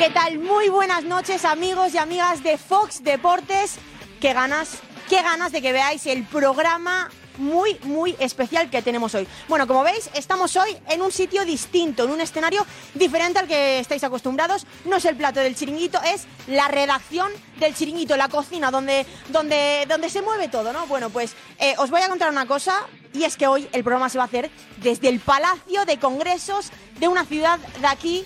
¿Qué tal? Muy buenas noches amigos y amigas de Fox Deportes. Qué ganas, qué ganas de que veáis el programa muy, muy especial que tenemos hoy. Bueno, como veis, estamos hoy en un sitio distinto, en un escenario diferente al que estáis acostumbrados. No es el plato del chiringuito, es la redacción del chiringuito, la cocina, donde, donde, donde se mueve todo, ¿no? Bueno, pues eh, os voy a contar una cosa, y es que hoy el programa se va a hacer desde el Palacio de Congresos de una ciudad de aquí,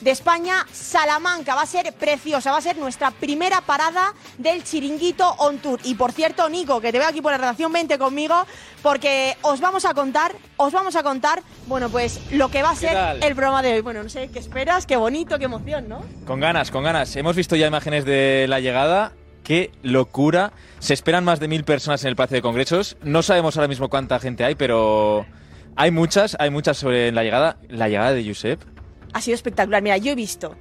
de España, Salamanca. Va a ser preciosa, va a ser nuestra primera parada del Chiringuito On Tour. Y por cierto, Nico, que te veo aquí por la redacción, vente conmigo, porque os vamos a contar, os vamos a contar, bueno, pues lo que va a ser tal? el programa de hoy. Bueno, no sé qué esperas, qué bonito, qué emoción, ¿no? Con ganas, con ganas. Hemos visto ya imágenes de la llegada. Qué locura. Se esperan más de mil personas en el Palacio de Congresos. No sabemos ahora mismo cuánta gente hay, pero hay muchas, hay muchas sobre la llegada. La llegada de Josep. Ha sido espectacular. Mira, yo he visto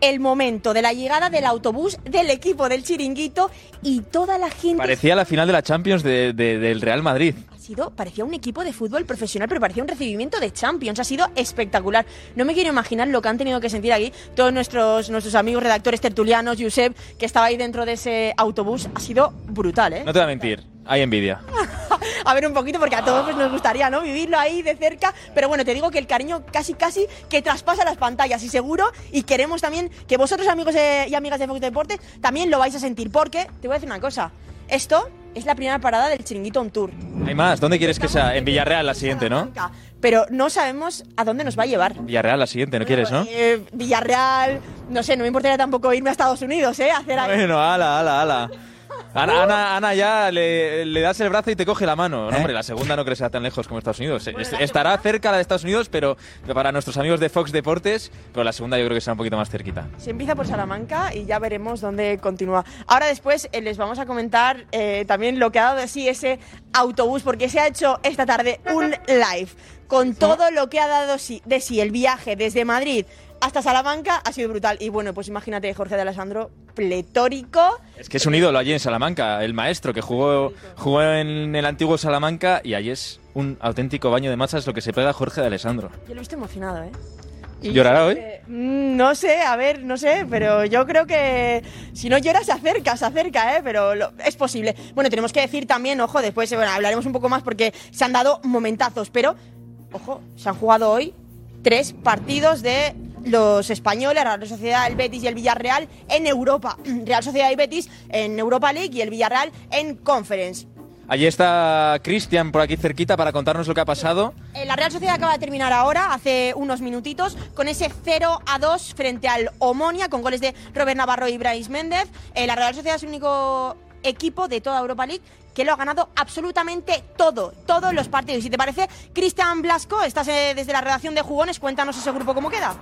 el momento de la llegada del autobús del equipo del chiringuito y toda la gente Parecía la final de la Champions de- de- del Real Madrid. ha sido parecía un equipo de fútbol profesional pero parecía un recibimiento de Champions. Ha sido espectacular. No me quiero imaginar lo que han tenido que sentir aquí todos nuestros nuestros amigos redactores tertulianos Josep que estaba ahí dentro de ese autobús. Ha sido brutal eh No te voy a mentir, hay envidia. a ver un poquito porque a todos pues, nos gustaría no vivirlo ahí de cerca pero bueno te digo que el cariño casi casi que traspasa las pantallas y seguro y queremos también que vosotros amigos de- y amigas de Fox Deportes también lo vais a sentir porque te voy a decir una cosa esto es la primera parada del chiringuito on tour Hay más. ¿Dónde quieres que sea? En Villarreal la siguiente, ¿no? pero no sabemos a dónde nos va a llevar Villarreal la siguiente, ¿no quieres, no? Eh, Villarreal no sé no me importaría tampoco irme a Estados Unidos eh a hacer Bueno, ala, ala, ala. Ana, Ana, Ana ya le, le das el brazo y te coge la mano. No, hombre, la segunda no creo que sea tan lejos como Estados Unidos. Es- Estará cerca la de Estados Unidos, pero para nuestros amigos de Fox Deportes, pero la segunda yo creo que será un poquito más cerquita. Se empieza por Salamanca y ya veremos dónde continúa. Ahora después eh, les vamos a comentar eh, también lo que ha dado de sí ese autobús, porque se ha hecho esta tarde un live con todo lo que ha dado de sí el viaje desde Madrid hasta Salamanca ha sido brutal. Y bueno, pues imagínate Jorge de Alessandro, pletórico. Es que es un ídolo allí en Salamanca, el maestro que jugó, jugó en el antiguo Salamanca y allí es un auténtico baño de masas lo que se pega Jorge de Alessandro. Yo lo he visto emocionado, ¿eh? Y- ¿Llorará hoy? eh, mm, no sé, a ver, no sé, pero yo creo que si no llora se acerca, se acerca, ¿eh? Pero lo- es posible. Bueno, tenemos que decir también, ojo, después eh, bueno, hablaremos un poco más porque se han dado momentazos, pero, ojo, se han jugado hoy tres partidos de los españoles, la Real Sociedad, el Betis y el Villarreal en Europa. Real Sociedad y Betis en Europa League y el Villarreal en Conference. Allí está Cristian por aquí cerquita para contarnos lo que ha pasado. Eh, La Real Sociedad acaba de terminar ahora, hace unos minutitos, con ese 0 a 2 frente al Omonia, con goles de Robert Navarro y Brais Méndez. Eh, la Real Sociedad es el único equipo de toda Europa League que lo ha ganado absolutamente todo, todos los partidos. Y si te parece, Cristian Blasco, estás eh, desde la redacción de Jugones, cuéntanos ese grupo cómo queda.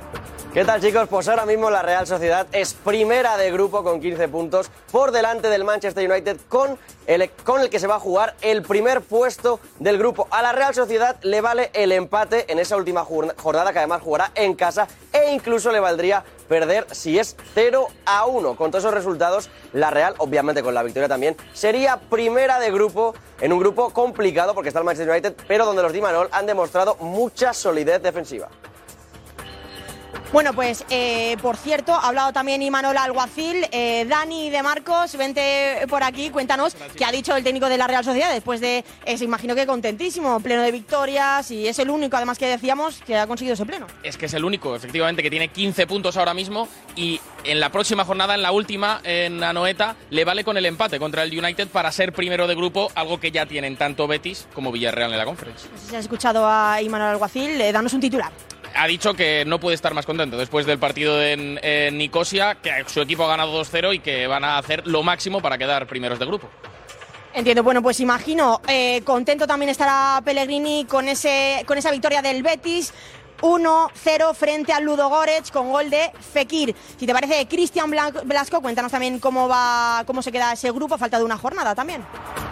¿Qué tal chicos? Pues ahora mismo la Real Sociedad es primera de grupo con 15 puntos por delante del Manchester United con el, con el que se va a jugar el primer puesto del grupo. A la Real Sociedad le vale el empate en esa última jorn- jornada que además jugará en casa e incluso le valdría perder si es 0 a 1. Con todos esos resultados, la Real, obviamente con la victoria también, sería primera de grupo en un grupo complicado porque está el Manchester United, pero donde los Di Manol han demostrado mucha solidez defensiva. Bueno, pues eh, por cierto, ha hablado también Imanol Alguacil. Eh, Dani de Marcos, vente por aquí, cuéntanos qué ha dicho el técnico de la Real Sociedad después de, eh, se imagino que contentísimo, pleno de victorias y es el único, además que decíamos, que ha conseguido ese pleno. Es que es el único, efectivamente, que tiene 15 puntos ahora mismo y en la próxima jornada, en la última, en Anoeta, le vale con el empate contra el United para ser primero de grupo, algo que ya tienen tanto Betis como Villarreal en la Conference. No sé si has escuchado a Imanol Alguacil, eh, danos un titular. Ha dicho que no puede estar más contento después del partido en, Nicosia, que su equipo ha ganado 2-0 y que van a hacer lo máximo para quedar primeros de grupo. Entiendo, bueno, pues imagino, eh, contento también estará Pellegrini con, ese, con esa victoria del Betis. 1-0 frente al Ludo con gol de Fekir. Si te parece, Cristian Blasco, cuéntanos también cómo va, cómo se queda ese grupo, a falta de una jornada también.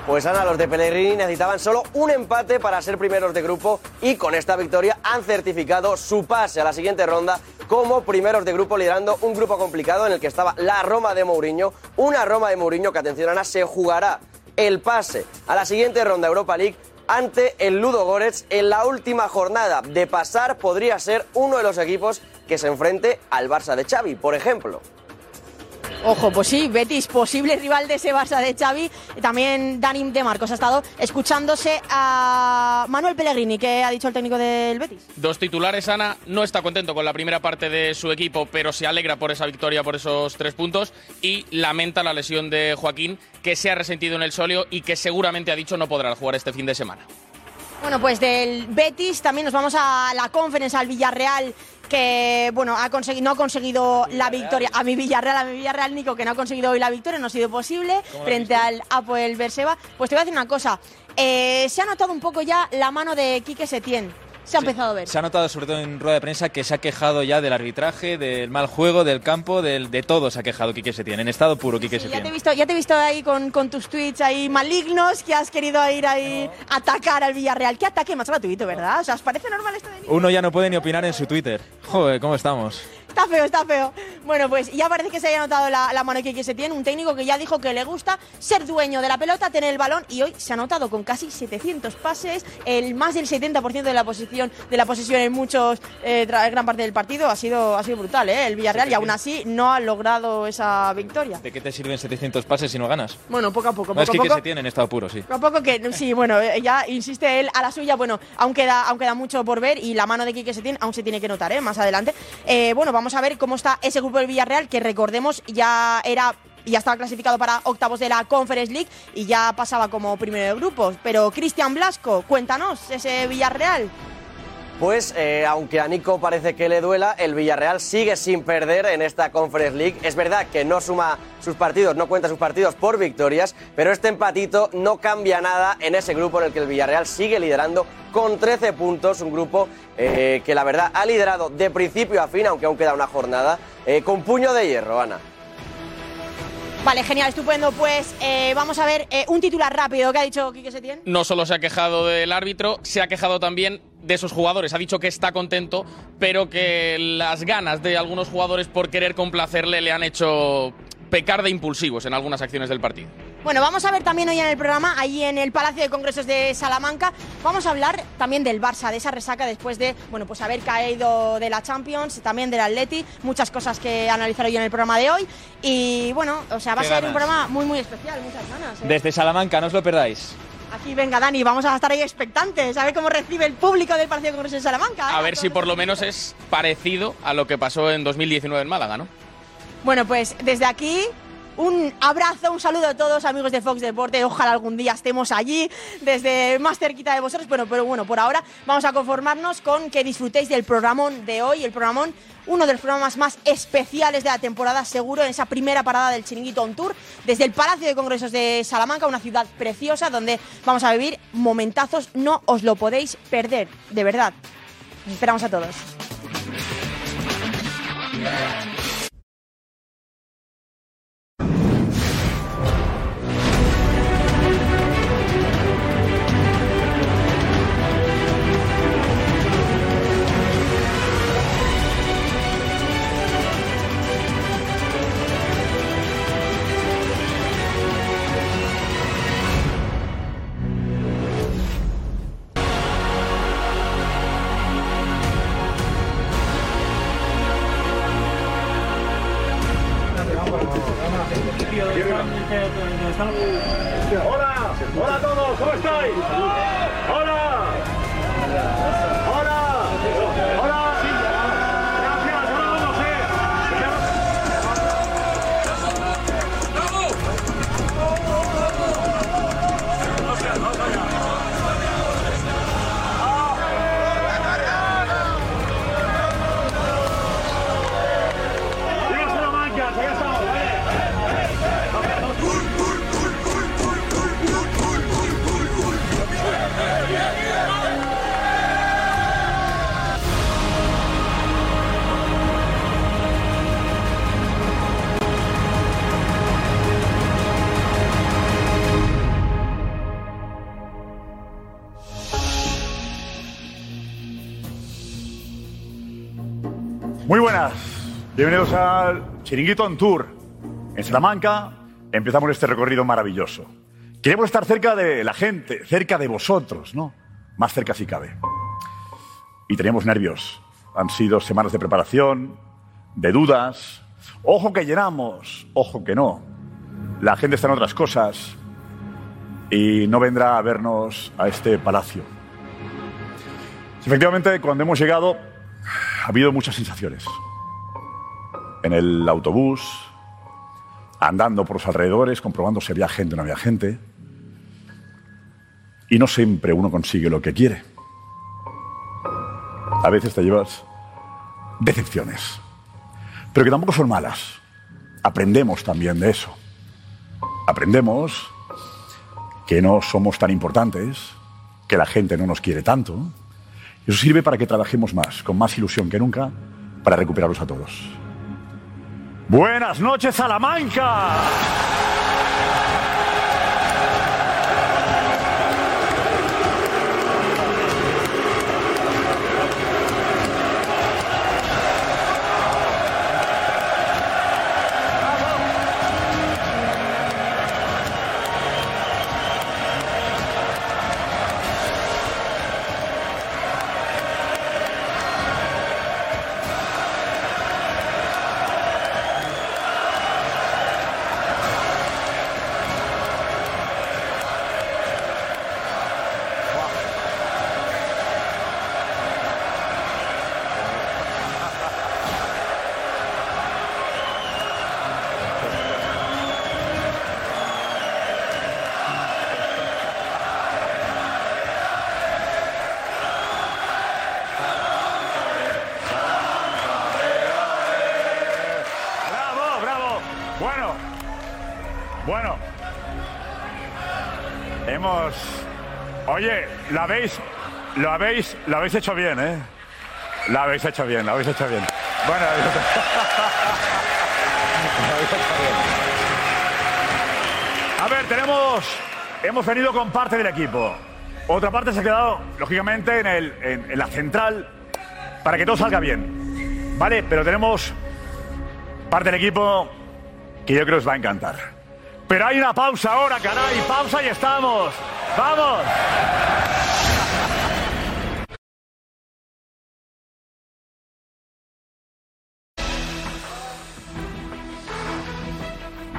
Pues Ana, los de Pellegrini necesitaban solo un empate para ser primeros de grupo y con esta victoria han certificado su pase a la siguiente ronda como primeros de grupo liderando un grupo complicado en el que estaba la Roma de Mourinho, una Roma de Mourinho que atención Ana se jugará el pase a la siguiente ronda Europa League ante el Ludo Goretz en la última jornada. De pasar podría ser uno de los equipos que se enfrente al Barça de Xavi, por ejemplo. Ojo, pues sí, Betis, posible rival de ese Barça de Xavi. También Dani de Marcos ha estado escuchándose a Manuel Pellegrini, que ha dicho el técnico del Betis. Dos titulares, Ana no está contento con la primera parte de su equipo, pero se alegra por esa victoria, por esos tres puntos, y lamenta la lesión de Joaquín, que se ha resentido en el solio y que seguramente ha dicho no podrá jugar este fin de semana. Bueno, pues del Betis también nos vamos a la conferencia al Villarreal que bueno ha conseguido no ha conseguido la victoria. A mi Villarreal a mi Villarreal Nico que no ha conseguido hoy la victoria no ha sido posible frente al Apoel Berseba. Pues te voy a decir una cosa. Eh, se ha notado un poco ya la mano de Quique Setién se ha empezado a ver. Se ha notado, sobre todo en rueda de prensa, que se ha quejado ya del arbitraje, del mal juego, del campo, del, de todo se ha quejado Quique Setién. En estado puro, Quique Sí, Setién. ya te he visto, ya te he visto ahí con, con tus tweets ahí malignos que has querido ir ahí a atacar al Villarreal. ¿Qué ataque más gratuito, verdad? O sea, ¿os parece normal esto de Nico? Uno ya no puede ni opinar en su Twitter. Joder, ¿cómo estamos? Está feo, está feo. Bueno, pues ya parece que se haya notado la, la mano que Quique Setién, un técnico que ya dijo que le gusta ser dueño de la pelota, tener el balón y hoy se ha notado con casi 700 pases, el más del 70% de la posición de la posesión en muchos eh, gran parte del partido ha sido ha sido brutal, ¿eh? El Villarreal y aún así no ha logrado esa victoria. ¿De qué te sirven 700 pases si no ganas? Bueno, poco a poco, No es poco a Quique poco. Setién en estado puro, sí. Poco a poco que, sí, bueno, eh, ya insiste él a la suya, bueno, aún queda, aún queda mucho por ver y la mano de Quique Setién aún se tiene que notar, ¿eh? Más adelante. Eh, bueno, vamos a ver cómo está ese grupo del Villarreal, que recordemos ya era ya estaba clasificado para octavos de la Conference League y ya pasaba como primero de grupos. Pero Cristian Blasco, cuéntanos, ese Villarreal. Pues eh, aunque a Nico parece que le duela, el Villarreal sigue sin perder en esta Conference League. Es verdad que no suma sus partidos, no cuenta sus partidos por victorias, pero este empatito no cambia nada en ese grupo en el que el Villarreal sigue liderando con 13 puntos, un grupo eh, que la verdad ha liderado de principio a fin, aunque aún queda una jornada, eh, con puño de hierro, Ana. Vale, genial, estupendo. Pues eh, vamos a ver eh, un titular rápido que ha dicho Quique Setién. No solo se ha quejado del árbitro, se ha quejado también de sus jugadores. Ha dicho que está contento, pero que las ganas de algunos jugadores por querer complacerle le han hecho pecar de impulsivos en algunas acciones del partido. Bueno, vamos a ver también hoy en el programa, ahí en el Palacio de Congresos de Salamanca, vamos a hablar también del Barça, de esa resaca después de, bueno, pues haber caído de la Champions, también del Atleti, muchas cosas que analizar hoy en el programa de hoy y bueno, o sea, va a ser un programa muy muy especial, muchas ganas. ¿eh? Desde Salamanca, no os lo perdáis. Aquí venga Dani, vamos a estar ahí expectantes, a ver cómo recibe el público del Palacio de Congresos de Salamanca. ¿eh? A ver si por lo menos es parecido a lo que pasó en 2019 en Málaga, ¿no? Bueno, pues desde aquí un abrazo, un saludo a todos amigos de Fox Deporte. Ojalá algún día estemos allí, desde más cerquita de vosotros. Bueno, pero bueno, por ahora vamos a conformarnos con que disfrutéis del programón de hoy, el programón, uno de los programas más especiales de la temporada, seguro, en esa primera parada del Chiringuito On Tour, desde el Palacio de Congresos de Salamanca, una ciudad preciosa donde vamos a vivir momentazos. No os lo podéis perder, de verdad. Os esperamos a todos. Bienvenidos al Chiringuito on Tour. En Salamanca empezamos este recorrido maravilloso. Queremos estar cerca de la gente, cerca de vosotros, ¿no? Más cerca si cabe. Y teníamos nervios. han sido semanas de preparación, de dudas. Ojo que llenamos, ojo que no. La gente está en otras cosas y no vendrá a vernos a este palacio. Efectivamente, cuando hemos llegado, ha habido muchas sensaciones. En el autobús, andando por los alrededores, comprobando si había gente o no había gente. Y no siempre uno consigue lo que quiere. A veces te llevas decepciones, pero que tampoco son malas. Aprendemos también de eso. Aprendemos que no somos tan importantes, que la gente no nos quiere tanto. Eso sirve para que trabajemos más, con más ilusión que nunca, para recuperarlos a todos. Buenas noches, Salamanca. Habéis, lo habéis hecho bien, ¿eh? Lo habéis hecho bien, lo habéis hecho bien. Bueno, Lo habéis hecho bien. A ver, tenemos, hemos venido con parte del equipo. Otra parte se ha quedado, lógicamente, en, el, en- en la central para que todo salga bien. ¿Vale? Pero tenemos parte del equipo que yo creo que os va a encantar. Pero hay una pausa ahora, caray, pausa y estamos. ¡Vamos!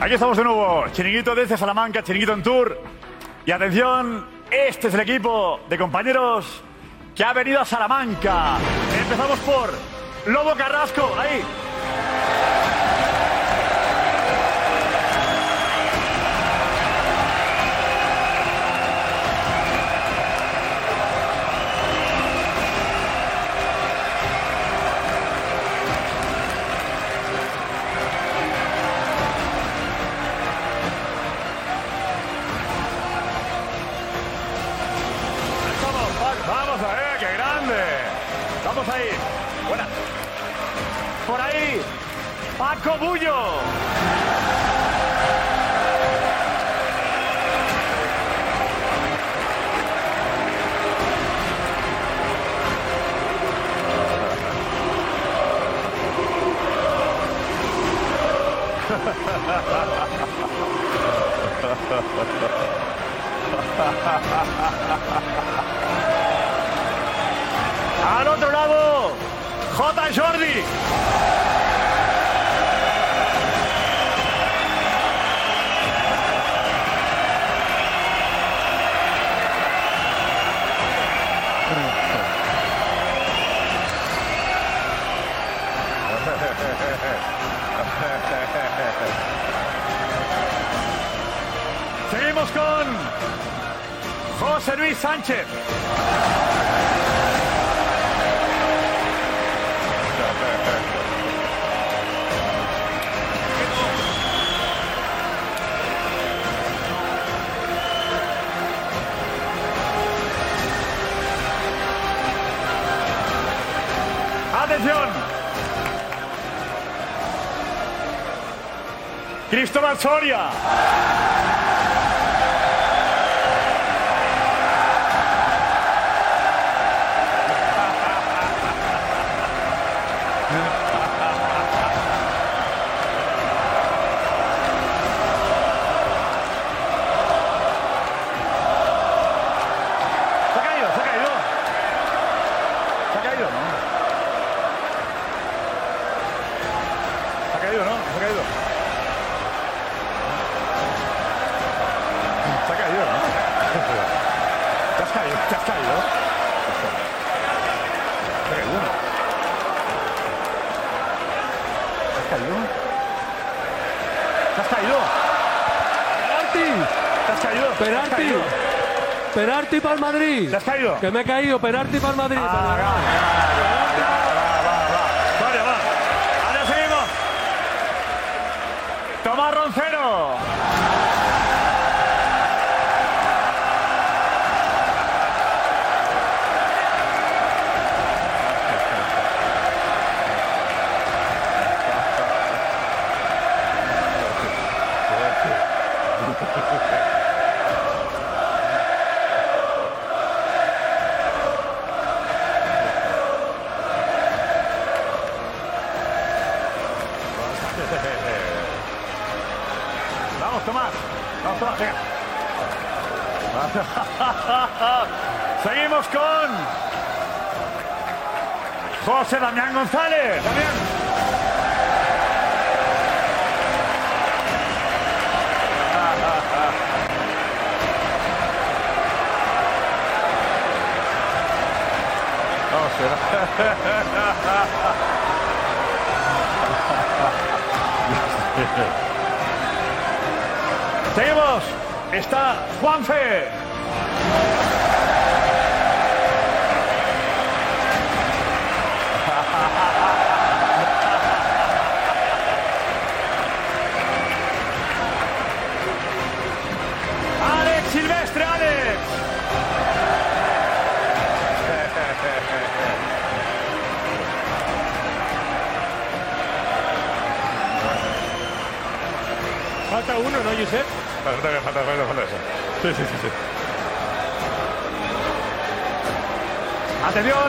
Aquí estamos de nuevo, Chiringuito desde Salamanca, Chiringuito en Tour. Y atención, este es el equipo de compañeros que ha venido a Salamanca. Empezamos por Lobo Carrasco, ahí. Sánchez. Atención. Cristóbal Soria. Se ha caído, se ha caído. Se ha caído, ¿no? caído, ¿no? Se ha caído. Se ha caído, ¿no? Te has caído, te has caído. ¿Te has caído? ¿Te has caído? ¿Te has caído? ¡Penalti! ¿Te has caído? ¿Te has ¡Penalti! caído? ¡Penalti para el Madrid! ¿Te has caído? Que me he caído, penalti para el Madrid. Va, va, va, va, va. Vale, va. Ahora seguimos. Tomás Roncero. Seguimos con José Damián González. Damián. Seguimos. Está Juanfe. Alex Silvestre, Alex. Falta uno, ¿no, Josep? Falta, falta. Sí, sí, sí, sí. Atención.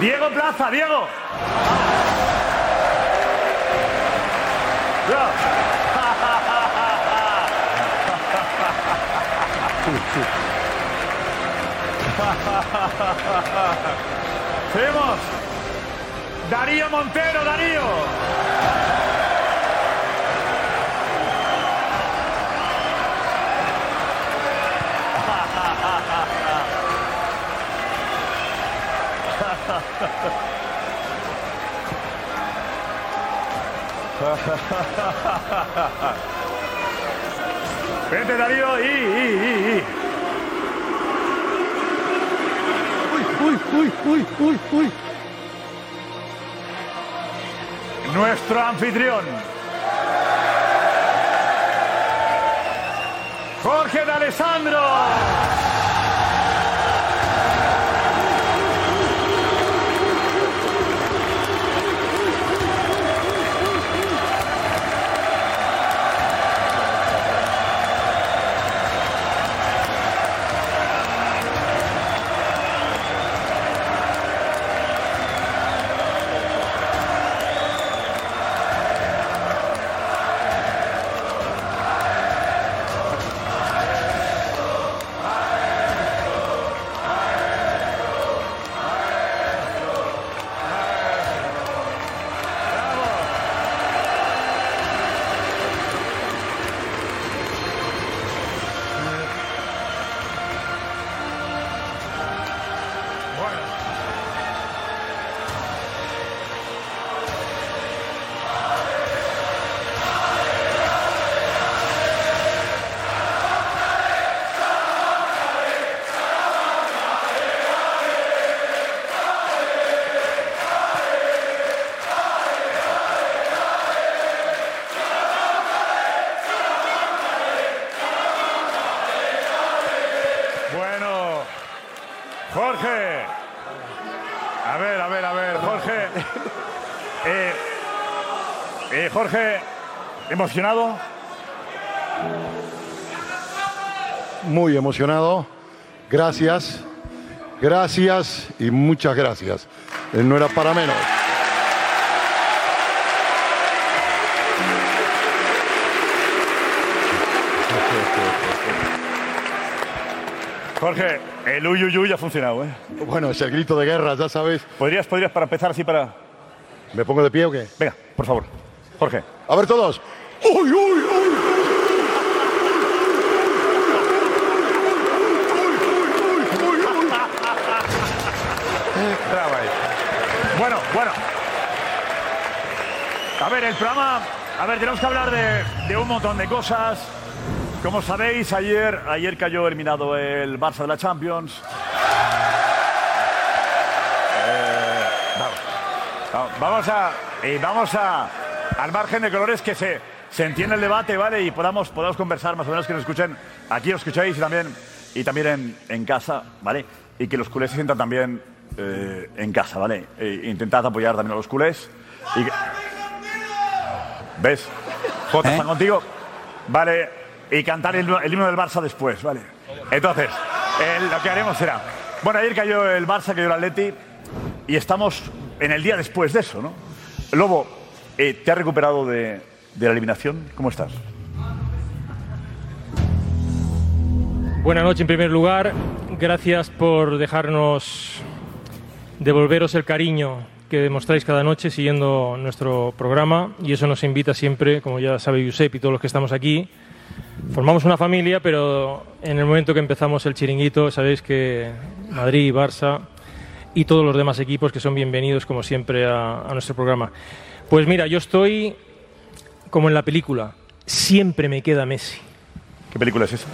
Diego Plaza, Diego. Seguimos. Darío Montero, Darío. Vente, Darío, y, y, y, y. Uy, uy, uy, uy, nuestro anfitrión. Jorge de Alessandro. ¿Emocionado? Muy emocionado. Gracias, gracias y muchas gracias. Eh, No era para menos. Jorge, el uyuyuy ha funcionado, ¿eh? Bueno, es el grito de guerra, ya sabes. ¿Podrías, podrías para empezar así para...? ¿Me pongo de pie o qué? Venga, por favor. Jorge. A ver todos. A ver, el programa. A ver, tenemos que hablar de, de un montón de cosas. Como sabéis, ayer, ayer cayó eliminado el Barça de la Champions. Eh, vamos. Vamos, a. Y vamos a. Al margen de colores que se, se entiende el debate, ¿vale? Y podamos, podamos conversar, más o menos que nos escuchen. Aquí os escucháis y también, y también en, en casa, ¿vale? Y que los culés se sientan también eh, en casa, ¿vale? E intentad apoyar también a los culés. Y ¿Ves? Jota, ¿están contigo? Vale. Y cantar el, el himno del Barça después, ¿vale? Entonces, el- lo que haremos será... Bueno, ayer cayó el Barça, cayó el Atleti, y estamos en el día después de eso, ¿no? Lobo, eh, ¿te has recuperado de, de la eliminación? ¿Cómo estás? Buenas noches en primer lugar. Gracias por dejarnos devolveros el cariño que demostráis cada noche siguiendo nuestro programa y eso nos invita siempre, como ya sabe Josep y todos los que estamos aquí. Formamos una familia, pero en el momento que empezamos el chiringuito sabéis que Madrid, Barça y todos los demás equipos que son bienvenidos como siempre a, a nuestro programa. Pues mira, yo estoy como en la película, siempre me queda Messi. ¿Qué película es esa?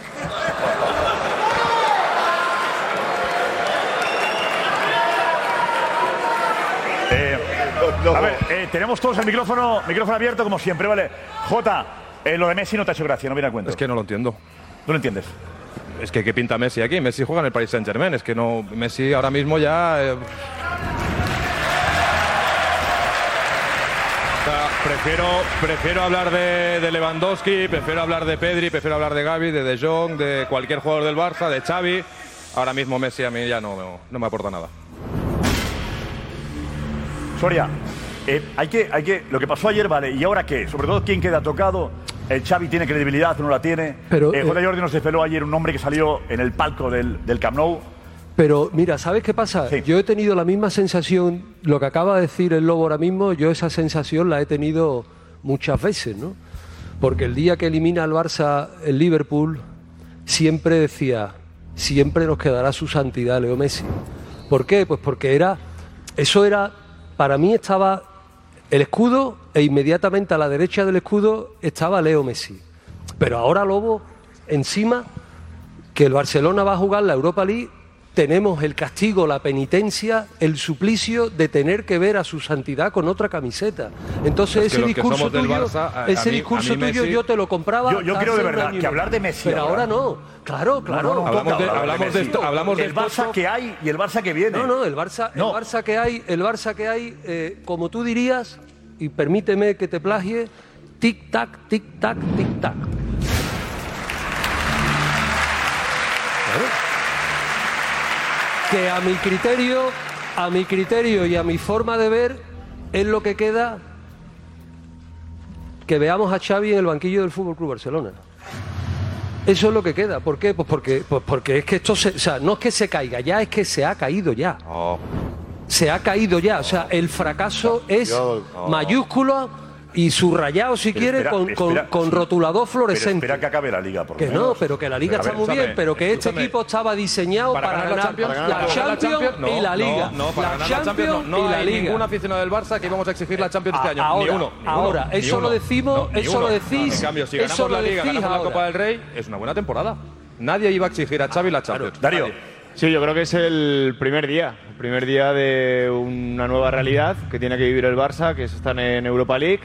A ver, eh, tenemos todos el micrófono, micrófono abierto como siempre, ¿vale? Jota, eh, lo de Messi no te ha hecho gracia, no viene a cuento. Es que no lo entiendo. ¿No lo entiendes? Es que ¿qué pinta Messi aquí? Messi juega en el Paris Saint Germain. Es que no. Messi ahora mismo ya. eh, o sea, prefiero, prefiero hablar de, de Lewandowski, prefiero hablar de Pedri, prefiero hablar de Gavi, de De Jong, de cualquier jugador del Barça, de Xavi. Ahora mismo Messi a mí ya no, no me aporta nada. Soria, eh, hay que, hay que, lo que pasó ayer, vale, ¿y ahora qué? Sobre todo, ¿quién queda tocado? El Xavi tiene credibilidad, no la tiene. Pero, eh, J. eh, Jordi nos desveló ayer un nombre que salió en el palco del, del Camp Nou. Pero mira, ¿sabes qué pasa? Yo he tenido la misma sensación, lo que acaba de decir el Lobo ahora mismo, yo esa sensación la he tenido muchas veces, ¿no? Porque el día que elimina al Barça el Liverpool, siempre decía, siempre nos quedará su santidad Leo Messi. ¿Por qué? Pues porque era, eso era, para mí estaba el escudo e inmediatamente a la derecha del escudo estaba Leo Messi. Pero ahora Lobo, encima, que el Barcelona va a jugar la Europa League, tenemos el castigo, la penitencia, el suplicio de tener que ver a su santidad con otra camiseta. Entonces Es que ese discurso tuyo, Barça, a- a ese mí- discurso tuyo Messi- yo te lo compraba. Yo- yo creo de verdad que hablar de Messi Pero ahora- ahora no. Claro, claro. No, no, Hablamos de- hablamos de esto- hablamos El Barça que hay y el Barça que viene. No, no, el Barça, el Barça que hay, el Barça que hay, eh, como tú dirías, y permíteme que te plagie, tic tac, tic tac, tic tac. Claro. Que a mi criterio, a mi criterio y a mi forma de ver, es lo que queda que veamos a Xavi en el banquillo del Fútbol Club Barcelona. Eso es lo que queda. ¿Por qué? Pues porque, pues porque es que esto se, o sea, no es que se caiga ya, es que se ha caído ya. Se ha caído ya. O sea, el fracaso es yo- mayúsculo y subrayado, si Pero quiere, espera, con, con- espera, con sí. rotulador Pero fluorescente. espera que acabe la liga, por lo Que no, menos. pero que la liga Pero está ver, muy bien, pero que este equipo estaba diseñado para, ganar ganar la Champions, la para ganar Champions no, y la Liga. No, no, para la ganar la Champions no, no y la hay Liga. ningún aficionado del Barça que íbamos a exigir la Champions este año. ahora, ni uno. ni ahora, uno, eso lo uno. decimos- ni eso uno. lo decís- En cambio, si ganamos lo la Liga, ganamos la. Copa del Rey, es una buena temporada. Nadie iba a exigir a Xavi la Champions. Darío. Sí, yo creo que es el primer día, el primer día de una nueva realidad que tiene que vivir el Barça, que es estar en Europa League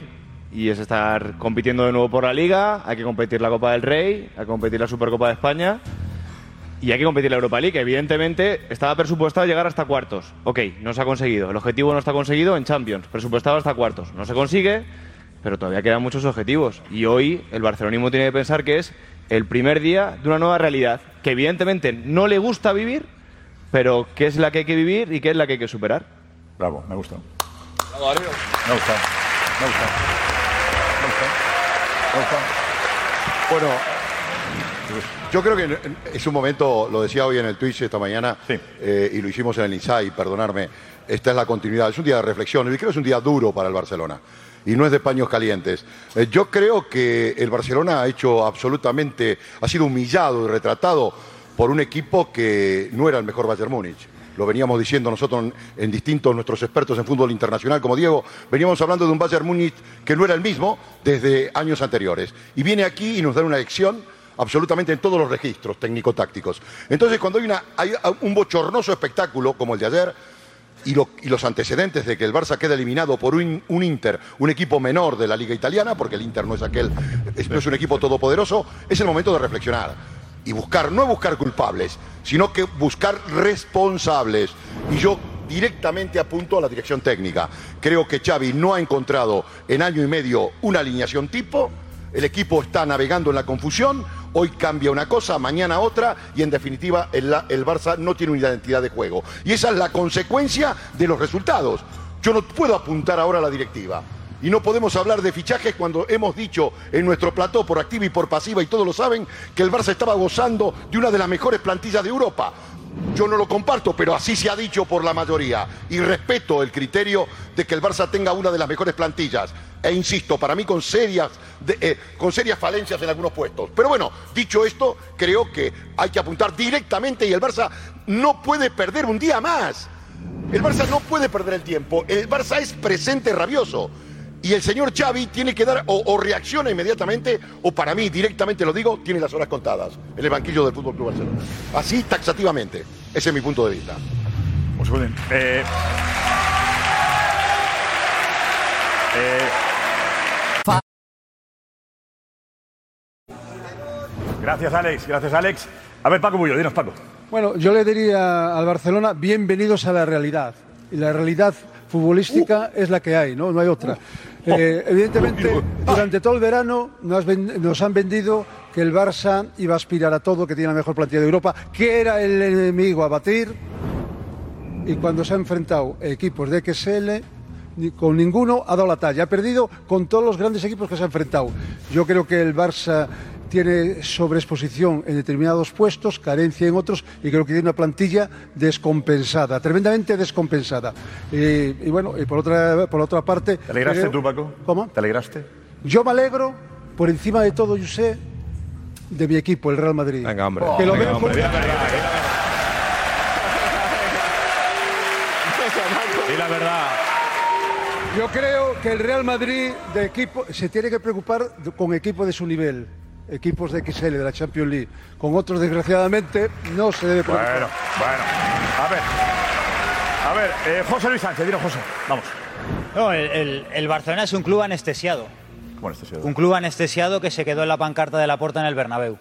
y es estar compitiendo de nuevo por la Liga, hay que competir la Copa del Rey, hay que competir la Supercopa de España y hay que competir la Europa League. Evidentemente estaba presupuestado llegar hasta cuartos. Ok, no se ha conseguido. El objetivo no está conseguido en Champions, presupuestado hasta cuartos. No se consigue, pero todavía quedan muchos objetivos. Y hoy el barcelonismo tiene que pensar que es el primer día de una nueva realidad, que evidentemente no le gusta vivir, pero que es la que hay que vivir y que es la que hay que superar. Bravo, me gusta. Me gusta. Me gusta. Me gusta. Gusta. Bueno, Yo creo que es un momento, lo decía hoy en el Twitch esta mañana, eh, y lo hicimos en el Inside, perdonarme, esta es la continuidad, es un día de reflexión, y creo que es un día duro para el Barcelona, y no es de paños calientes. Eh, yo creo que el Barcelona ha hecho absolutamente, ha sido humillado y retratado por un equipo que no era el mejor Bayern Múnich lo veníamos diciendo nosotros en, distintos nuestros expertos en fútbol internacional, como Diego, veníamos hablando de un Bayern Múnich que no era el mismo desde años anteriores. Y viene aquí y nos da una lección absolutamente en todos los registros técnico-tácticos. Entonces, cuando hay, un bochornoso espectáculo como el de ayer, y, lo- y los antecedentes de que el Barça quede eliminado por un, Inter, un equipo menor de la Liga Italiana, porque el Inter no es aquel, no es un equipo todopoderoso, es el momento de reflexionar y buscar, no buscar culpables, sino que buscar responsables. Y yo directamente apunto a la dirección técnica. Creo que Xavi no ha encontrado en año y medio una alineación tipo, el equipo está navegando en la confusión, hoy cambia una cosa, mañana otra, y en definitiva el, el Barça no tiene una identidad de juego. Y esa es la consecuencia de los resultados. Yo no puedo apuntar ahora a la directiva. Y no podemos hablar de fichajes cuando hemos dicho en nuestro plató por activa y por pasiva, y todos lo saben, que el Barça estaba gozando de una de las mejores plantillas de Europa. Yo no lo comparto, pero así se ha dicho por la mayoría. Y respeto el criterio de que el Barça tenga una de las mejores plantillas. E insisto, para mí con serias, eh, con serias falencias en algunos puestos. Pero bueno, dicho esto, creo que hay que apuntar directamente y el Barça no puede perder un día más. El Barça no puede perder el tiempo. El Barça es presente rabioso. Y el señor Xavi tiene que dar o, o reacciona inmediatamente o para mí directamente lo digo, tiene las horas contadas en el banquillo del Fútbol Club Barcelona. Así taxativamente. Ese es mi punto de vista. Eh, eh, gracias, Alex. Gracias, Alex. A ver, Paco Bullo, dinos, Paco. Bueno, yo le diría al Barcelona, bienvenidos a la realidad. Y la realidad futbolística es la que hay, ¿no? No hay otra. Eh, evidentemente, durante todo el verano nos, nos han vendido que el Barça iba a aspirar a todo, que tiene la mejor plantilla de Europa, que era el enemigo a batir. Y cuando se ha enfrentado equipos de XL, ni- con ninguno ha dado la talla. Ha perdido con todos los grandes equipos que se ha enfrentado. Yo creo que el Barça tiene sobreexposición en determinados puestos, carencia en otros, y creo que tiene una plantilla descompensada, tremendamente descompensada. Y, y bueno, y por otra, por otra parte... ¿Te alegraste creo- tú, Paco? ¿Cómo? ¿Te alegraste? Yo me alegro, por encima de todo, yo sé, de mi equipo, el Real Madrid. Venga, hombre. Que lo Venga, veo hombre, di la verdad. Yo creo que el Real Madrid de equipo se tiene que preocupar con equipos de su nivel, equipos de XL de la Champions League. Con otros, desgraciadamente, no se debe preocupar. Bueno, bueno. A ver. A ver, eh, José Luis Sánchez, dinos, José. Vamos. No, el, el- el Barcelona es un club anestesiado. Bueno, este sí. Un club anestesiado que se quedó en la pancarta de la Porta en el Bernabéu.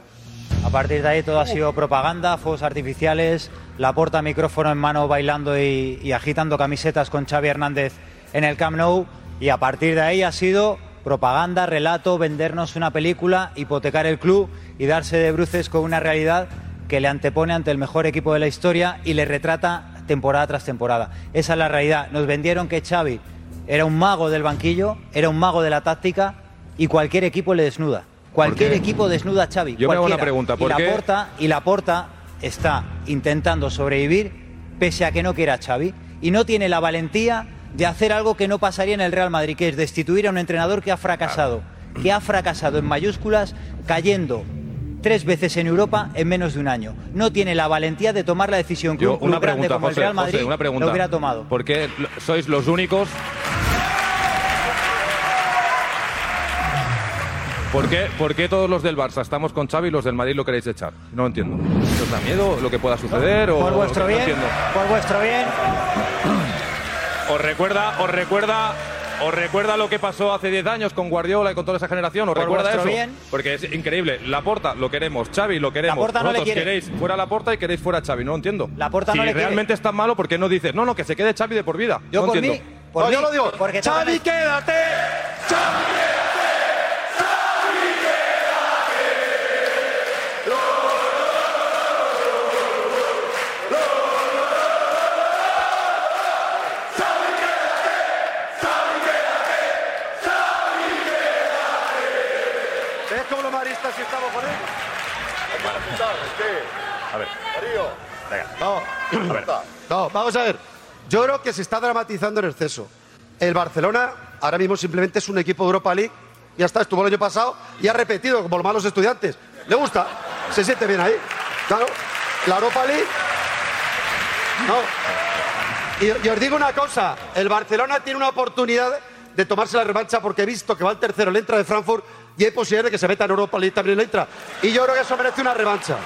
A partir de ahí todo ha sido propaganda, fuegos artificiales, la Porta micrófono en mano bailando y, y agitando camisetas con Xavi Hernández en el Camp Nou y a partir de ahí ha sido propaganda, relato, vendernos una película, hipotecar el club y darse de bruces con una realidad que le antepone ante el mejor equipo de la historia y le retrata temporada tras temporada. Esa es la realidad. Nos vendieron que Xavi era un mago del banquillo, era un mago de la táctica y cualquier equipo le desnuda. Cualquier equipo desnuda a Xavi. Yo me hago una pregunta, ¿por y qué? la Porta, y la Porta está intentando sobrevivir pese a que no quiera a Xavi y no tiene la valentía de hacer algo que no pasaría en el Real Madrid, que es destituir a un entrenador que ha fracasado, que ha fracasado en mayúsculas cayendo tres veces en Europa en menos de un año. No tiene la valentía de tomar la decisión que Yo, un club una grande pregunta, como José, el Real Madrid José, una pregunta. lo hubiera tomado. ¿Por qué lo- sois los únicos? ¿Por qué, por qué todos los del Barça estamos con Xavi y los del Madrid lo queréis echar? No lo entiendo. ¿Os da miedo lo que pueda suceder? o Por vuestro bien, por vuestro bien. ¿Os recuerda, os recuerda, os recuerda lo que pasó hace 10 años con Guardiola y con toda esa generación? ¿Os Por recuerda eso? bien. Porque es increíble. Laporta lo queremos, Xavi lo queremos. Laporta no le Vosotros quiere. queréis fuera Laporta y queréis fuera Xavi. No lo entiendo. Laporta si no le quiere. realmente es tan malo, ¿por qué no dices, no, no, que se quede Xavi de por vida? Yo no por entiendo. mí, por No, mí, yo lo digo. porque Xavi, quédate. ¿Ves cómo maristas estamos con él? No, vamos a ver. Yo creo que se está dramatizando en exceso. El Barcelona ahora mismo simplemente es un equipo de Europa League. Ya está, estuvo el año pasado y ha repetido como los malos estudiantes. ¿Le gusta? ¿Se siente bien ahí? Claro. La Europa League. No. Y, y os digo una cosa: el Barcelona tiene una oportunidad de tomarse la revancha porque he visto que va el tercero, le entra de Frankfurt y posibilidad de que se meta en Europa League también le entra. Y yo creo que eso merece una revancha.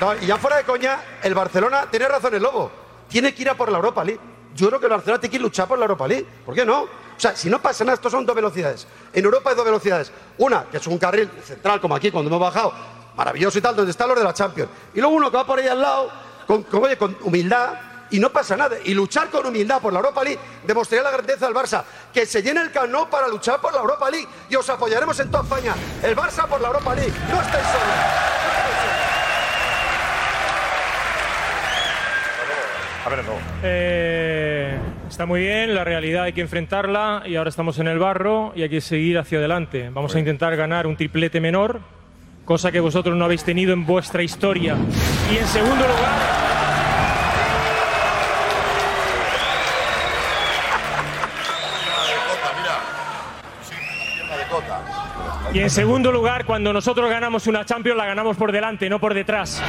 No, y ya fuera de coña, el Barcelona tiene razón el Lobo. Tiene que ir a por la Europa League. Yo creo que el Barcelona tiene que luchar por la Europa League. ¿Por qué no? O sea, si no pasa nada, estos son dos velocidades. En Europa hay dos velocidades. Una, que es un carril central, como aquí cuando hemos bajado, maravilloso y tal, donde están los de la Champions. Y luego uno que va por ahí al lado, con, con, oye, con humildad, y no pasa nada. Y luchar con humildad por la Europa League demostraría la grandeza del Barça. Que se llene el canó para luchar por la Europa League. Y os apoyaremos en toda España. El Barça por la Europa League. No estáis solos. A ver, no. Eh, está muy bien, la realidad hay que enfrentarla y ahora estamos en el barro y hay que seguir hacia adelante. Vamos a intentar ganar un triplete menor, cosa que vosotros no habéis tenido en vuestra historia. Y en segundo lugar, Y en segundo lugar, cuando nosotros ganamos una Champions, la ganamos por delante, no por detrás.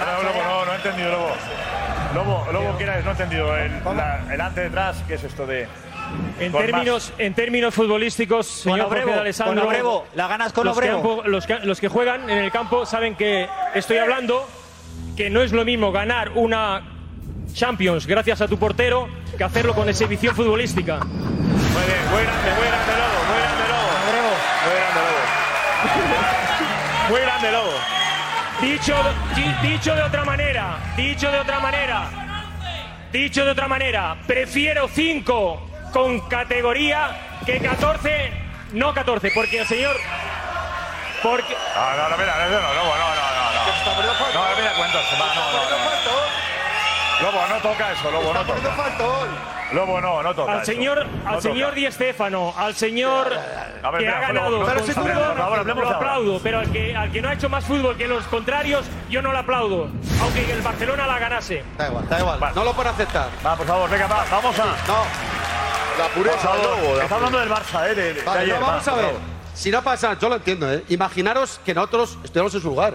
No, Lobo, no, no he entendido, Lobo. Lobo, Lobo, ¿qué era? No he entendido. El, la- el antes detrás, ¿qué es esto de.? En términos, en términos futbolísticos, señor Obrevo, Alessandro, con Obrevo, la ganas con los que Obrevo. han- los, que, los que juegan en el campo saben que estoy hablando que no es lo mismo ganar una Champions gracias a tu portero que hacerlo con exhibición futbolística. Muy bien, muy grande, muy grande, Lobo, muy grande, Lobo. Muy grande, Lobo. Muy grande, Lobo. Dicho, di- dicho de otra manera, dicho de otra manera, dicho de otra manera, prefiero 5 con categoría que 14, no 14, porque el señor... Porque, No, no, no, mira, no, no, Lobo, no, no, no. No, no, mira, cuentos, va, no, no, no. Lobo, no toca eso, Lobo, no toca. Lobo, no, no toca al eso. señor, No al toca. señor Di Stéfano, al señor A ver, que espera, ha ganado no, pero si tú- fútbol, por favor, lo ahora. aplaudo, pero al que, al que no ha hecho más fútbol que los contrarios, yo no lo aplaudo, aunque el Barcelona la ganase. Da igual, da igual. No lo puedo aceptar. Va, por favor, venga, va, vamos a. No. La pureza del Lobo. la Está hablando del Barça, ¿eh? De, de Vale, ayer, no, vamos va, a ver. Si no pasa, yo lo entiendo, ¿eh? Imaginaros que nosotros estuviéramos en su lugar.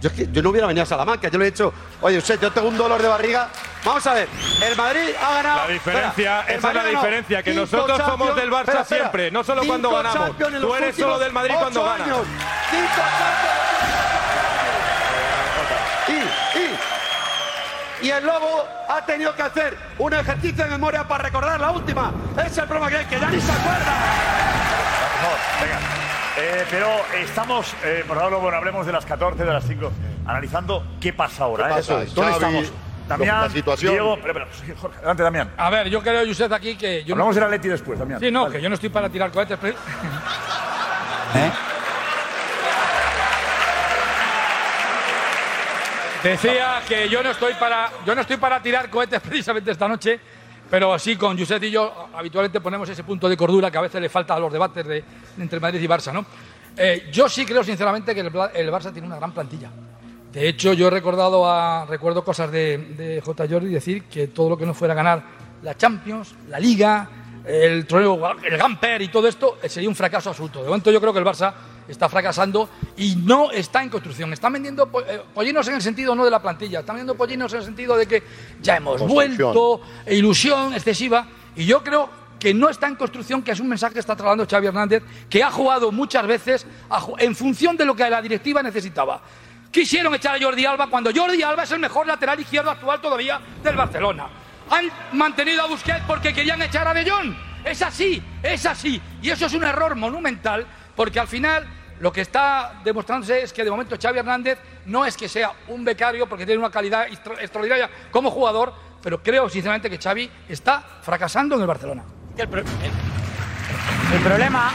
Yo, es que yo no hubiera venido a Salamanca, yo le he dicho, oye, usted, yo tengo un dolor de barriga. Vamos a ver, el Madrid ha ganado. La diferencia, Espera, esa es la diferencia, que nosotros somos del Barça espera, espera. siempre, no solo cuando ganamos. Tú eres solo del Madrid cuando ganas. años. Y, y, y el Lobo ha tenido que hacer un ejercicio de memoria para recordar la última. Es el problema que hay, que ya ni se acuerda. Por favor, venga. Eh, pero estamos, eh, por favor, bueno, hablemos de las 14, de las 5, analizando qué pasa ahora. ¿Qué ¿eh? pasa? ¿Dónde Xavi, estamos? Damián, la situación. Diego, Jorge, adelante, Damián. A ver, yo creo, Josep, aquí que. Yo Hablamos no... del Atleti después, Damián. Sí, no, Vale. que yo no estoy para tirar cohetes. pero- ¿Eh? Decía que yo no estoy para yo no estoy para tirar cohetes precisamente esta noche, pero sí con Josep y yo habitualmente ponemos ese punto de cordura que a veces le falta a los debates de, entre Madrid y Barça, ¿no? Eh, yo sí creo sinceramente que el, el Barça tiene una gran plantilla. De hecho, yo he recordado a, recuerdo cosas de, de J. Jordi decir que todo lo que no fuera ganar la Champions, la Liga, el trofeo, el Gamper y todo esto eh, sería un fracaso absoluto. De momento yo creo que el Barça está fracasando y no está en construcción. Están vendiendo eh, pollinos en el sentido no de la plantilla, están vendiendo pollinos en el sentido de que ya hemos vuelto, ilusión excesiva. Y yo creo que no está en construcción, que es un mensaje que está trasladando Xavi Hernández, que ha jugado muchas veces en función de lo que la directiva necesitaba. Quisieron echar a Jordi Alba cuando Jordi Alba es el mejor lateral izquierdo actual todavía del Barcelona. Han mantenido a Busquets porque querían echar a De Jong. Es así, es así. Y eso es un error monumental porque al final lo que está demostrándose es que de momento Xavi Hernández no es que sea un becario porque tiene una calidad extra- extraordinaria como jugador, pero creo sinceramente que Xavi está fracasando en el Barcelona. El problema.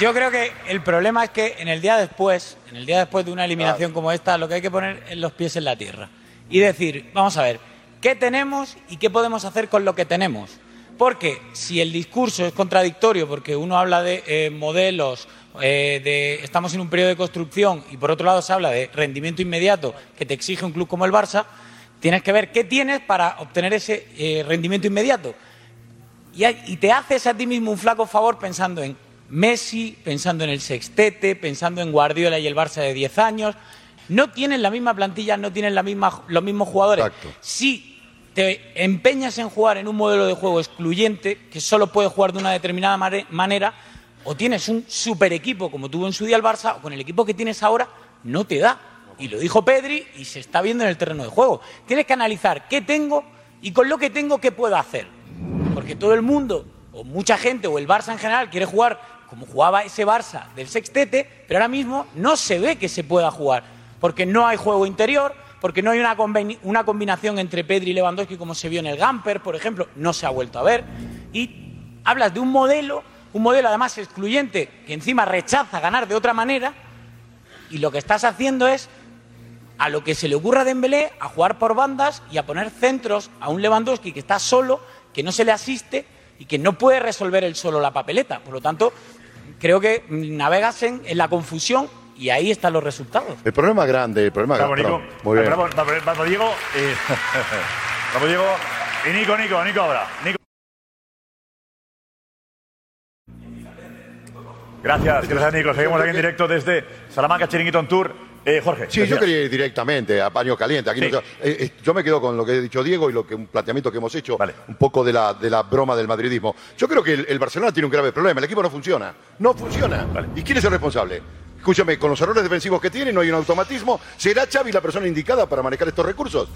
Yo creo que el problema es que en el día después, en el día después de una eliminación como esta, lo que hay que poner es los pies en la tierra. Y decir, vamos a ver, qué tenemos y qué podemos hacer con lo que tenemos. Porque si el discurso es contradictorio, porque uno habla de eh, modelos, eh, de estamos en un periodo de construcción y por otro lado se habla de rendimiento inmediato que te exige un club como el Barça, tienes que ver qué tienes para obtener ese eh, rendimiento inmediato. Y, te haces a ti mismo un flaco favor pensando en Messi, pensando en el sextete, pensando en Guardiola y el Barça de 10 años. No tienen la misma plantilla, no tienen la misma, los mismos jugadores. Si te empeñas en jugar en un modelo de juego excluyente, que solo puedes jugar de una determinada manera, o tienes un super equipo como tuvo en su día el Barça, o con el equipo que tienes ahora, no te da. Y lo dijo Pedri y se está viendo en el terreno de juego. Tienes que analizar qué tengo y con lo que tengo qué puedo hacer. Porque todo el mundo, o mucha gente, o el Barça en general, quiere jugar como jugaba ese Barça del sextete, pero ahora mismo no se ve que se pueda jugar. Porque no hay juego interior, porque no hay una, combinación entre Pedri y Lewandowski como se vio en el Gamper, por ejemplo, no se ha vuelto a ver. Y hablas de un modelo, un modelo además excluyente, que encima rechaza ganar de otra manera, y lo que estás haciendo es a lo que se le ocurra a Dembélé a jugar por bandas y a poner centros a un Lewandowski que está solo, que no se le asiste y que no puede resolver él solo la papeleta. Por lo tanto, creo que navegas en la confusión y ahí están los resultados. El problema grande, el problema Bravo, grande. Nico. Muy bien. Bravo, bravo, bravo, Diego. Y, bravo, Diego. Y Nico, Nico, Nico ahora. Nico. Gracias, gracias Nico. Seguimos aquí en directo desde Salamanca Chiringuito on Tour. Eh, Jorge. Sí, yo quería ir directamente a paño caliente. Aquí Sí. no- eh, eh, yo me quedo con lo que ha dicho Diego y lo que un planteamiento que hemos hecho, un poco de la, de la broma del madridismo. Yo creo que el, el Barcelona tiene un grave problema. El equipo no funciona. No funciona. ¿Y quién es el responsable? Escúchame, con los errores defensivos que tiene, no hay un automatismo. ¿Será Xavi la persona indicada para manejar estos recursos?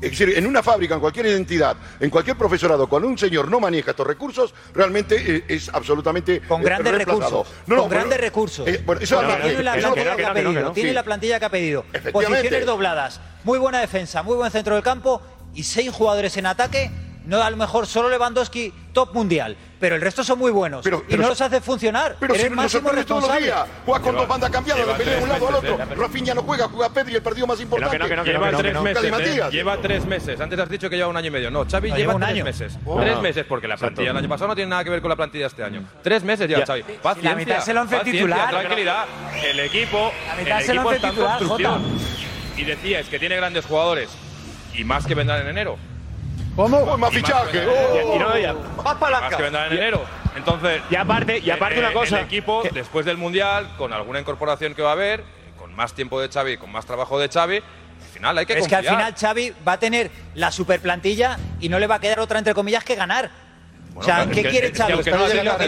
Es decir, en una fábrica, en cualquier identidad, en cualquier profesorado, cuando un señor no maneja estos recursos, realmente eh, es absolutamente Con eh, grandes reemplazado. recursos. No, no, con grandes recursos. eh, bueno, eso tiene la plantilla que ha pedido. Tiene la plantilla que ha pedido. Posiciones dobladas. Muy buena defensa, muy buen centro del campo y seis jugadores en ataque. No, a lo mejor solo Lewandowski top mundial, pero el resto son muy buenos y pero- no los hace funcionar. Pero Eres si máximo responsable. Juega con Lleva- dos bandas cambiadas, lleva de pelea de un lado al otro. Rafinha no juega, juega Pedri, el partido más importante. lleva tres meses. Cali ¿eh? Lleva tres meses. Antes has dicho que lleva un año y medio. No, Xavi No, lleva lleva un tres año. meses. Oh. Tres No. meses, porque la plantilla Exacto. el año pasado no tiene nada que ver con la plantilla de este año. Tres meses lleva Ya. Xavi. Paciencia. la mitad es el once titular. Tranquilidad. El equipo, La mitad el es el equipo once está en titular, construcción. Jota. Y decías que tiene grandes jugadores y más que vendrán en enero. ¿Cómo? más fichaje. Y- y no, ya- Más palanca. Más que vendrán en enero. Entonces. Y aparte- y aparte eh, una cosa, El equipo, después del Mundial, con alguna incorporación que va a haber, con más tiempo de Xavi, con más trabajo de Xavi, al final hay que es que al final Xavi va a tener la super plantilla y no le va a quedar otra entre comillas que ganar. o sea, claro, ¿qué que- quiere que Xavi? no lo que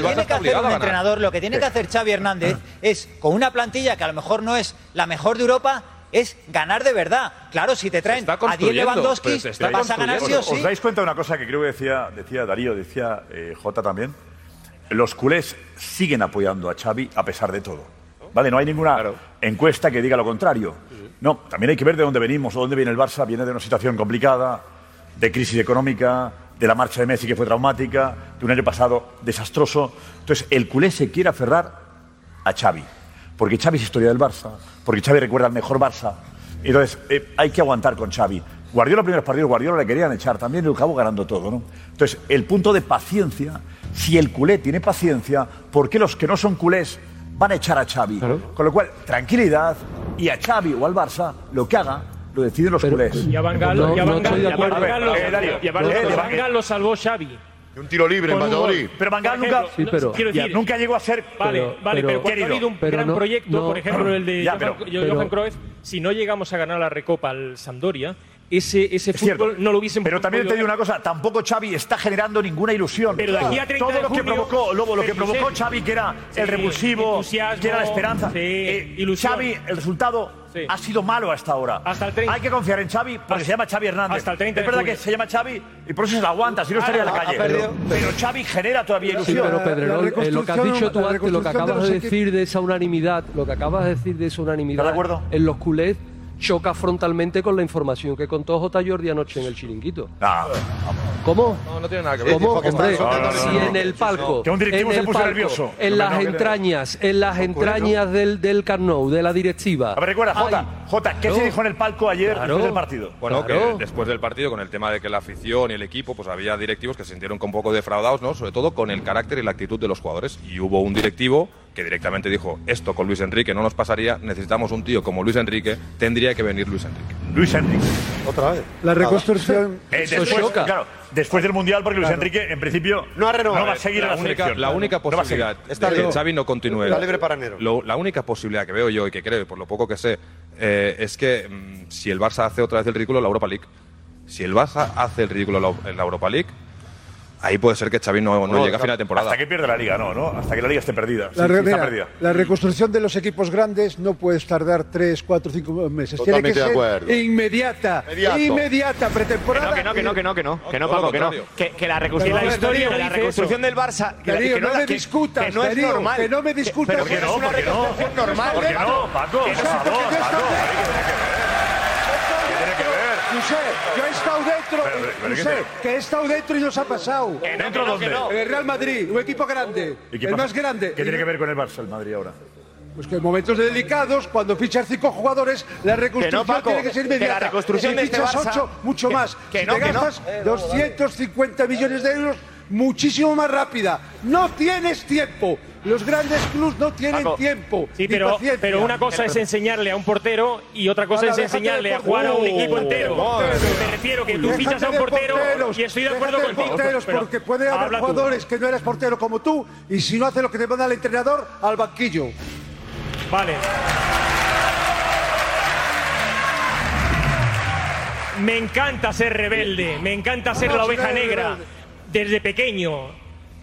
tiene que hacer un entrenador, lo que tiene que hacer Xavi Hernández es, con una plantilla que a lo mejor no es la mejor de Europa, es ganar de verdad. Claro, si te traen a 10 construyendo, Lewandowski, vas a ganar sí o ¿Os, sí. os dais cuenta de una cosa que creo que decía, decía Darío, decía eh, Jota también? Los culés siguen apoyando a Xavi a pesar de todo. ¿Vale? No hay ninguna encuesta que diga lo contrario. No, también hay que ver de dónde venimos o dónde viene el Barça. Viene de una situación complicada, de crisis económica, de la marcha de Messi que fue traumática, de un año pasado desastroso. Entonces, el culé se quiere aferrar a Xavi. Porque Xavi es historia del Barça, porque Xavi recuerda al mejor Barça. Entonces, eh, hay que aguantar con Xavi. Guardiola, los primeros partidos, Guardiola le querían echar también y acabó ganando todo, ¿no? Entonces, el punto de paciencia, si el culé tiene paciencia, ¿por qué los que no son culés van a echar a Xavi? Con lo cual, tranquilidad y a Xavi o al Barça, lo que haga, lo deciden los culés. Y a lo- Van Gaal lo salvó Xavi. Un tiro libre en Valladolid. Pero Por nunca, Sí, pero- quiero decir, decir- nunca llegó a ser. Vale, pero- vale, pero, cuando querido. ha habido un Pero gran no- proyecto, no- por ejemplo, el de Ya, Johan, pero- Johan pero- Cruyff, si no llegamos a ganar la Recopa al Sampdoria, ese, ese Es cierto. fútbol no lo hubiesen Pero también te digo una cosa, tampoco Xavi está generando ninguna ilusión. Pero de aquí a 30 Todo de lo que junio, provocó, Lobo, lo que pero provocó Xavi, que era sí, el revulsivo, que era la esperanza. sí, eh, ilusión. Xavi, el resultado ha sido malo hasta ahora. Hasta el 30. Hay que confiar en Xavi porque Hasta- se llama Xavi Hernández. hasta el 30 es de verdad junio. que se llama Xavi y por eso se la aguanta, si no estaría en la calle. perdido. Pero Xavi genera todavía Sí, ilusión. pero Pedrerol, la eh, lo que has dicho tú antes, lo que de acabas de los decir de esa unanimidad, lo que acabas de decir de esa unanimidad ¿Estás de acuerdo? en los culés, choca frontalmente con la información que contó J. Jordi anoche en el chiringuito. Ah, ¿Cómo? No, no tiene nada que ver. ¿Cómo? Hombre, No, no, no, si en el palco, Que un directivo en se puso palco, nervioso. en las entrañas, en las entrañas del, del Camp Nou, de la directiva. A ver, recuerda, Jota, Jota, ¿qué se dijo en el palco ayer Claro. después del partido? Bueno, Claro. que después del partido, con el tema de que la afición y el equipo, pues había directivos que se sintieron un poco defraudados, ¿no? Sobre todo con el carácter y la actitud de los jugadores. Y hubo un directivo que directamente dijo, esto con Luis Enrique no nos pasaría, necesitamos un tío como Luis Enrique, tendría que venir Luis Enrique. Luis Enrique. Otra vez. La reconstrucción. Eh, Eso después, choca. claro, después del Mundial, porque Luis Claro. Enrique, en principio, No ha renovado. va a seguir la la única, selección. la única No posibilidad Está de que. Xavi no continúe. Está libre para enero. Lo- la única posibilidad que veo yo y que creo, y por lo poco que sé, eh, es que mm, si el Barça hace otra vez el ridículo en la Europa League, si el Barça hace el ridículo la, en la Europa League, ahí puede ser que Xavi no, no llegue a final de temporada. Hasta que pierde la liga, no, ¿no? Hasta que la liga esté perdida. La, Sí, re- mira, perdida. la reconstrucción de los equipos grandes no puedes tardar 3, 4, 5 meses. Tiene que Totalmente de ser acuerdo. inmediata. Inmediato. Inmediata, pretemporada. Que no, que no, que no, que no, que no, Paco, que no. Que, que la reconstrucción, la historia, Darío, que la reconstrucción del Barça, que, Darío, que no es me discutas, que no es Darío, normal. que no me discutas. Pero ¿Por qué que no? es una ¿Por qué no? reconstrucción normal. ¿Por qué no, Paco? Que Por no- favor, porque yo Paco. estoy- ¿Qué tiene que ver? Josep, yo he estado dentro, Pero, pero, ¿qué Josep, que he estado dentro y nos ha pasado. ¿Dentro dónde? En el Real Madrid, un equipo grande, ¿Y qué el pasa? más grande. ¿Qué tiene que ver con el Barça, el Madrid ahora? Pues que en momentos delicados, cuando fichas cinco jugadores, la reconstrucción Que no, Paco, tiene que ser que la inmediata. reconstrucción si de este fichas Barça- ocho, mucho que- más. que si no, te que no. gastas 250 millones de euros, muchísimo más rápida. No tienes tiempo. Los grandes clubs no tienen Paco, tiempo. Sí, pero, pero una cosa es enseñarle a un portero y otra cosa Ahora, es enseñarle a jugar a un equipo entero. Me refiero que tú Déjate fichas a un portero porteros, y estoy de acuerdo de contigo. porteros, pero porque puede haber tú. jugadores que no eres portero como tú y si no hace lo que te manda el entrenador, al banquillo. Vale. Me encanta ser rebelde, me encanta ser No, la oveja negra. rebelde. Desde pequeño,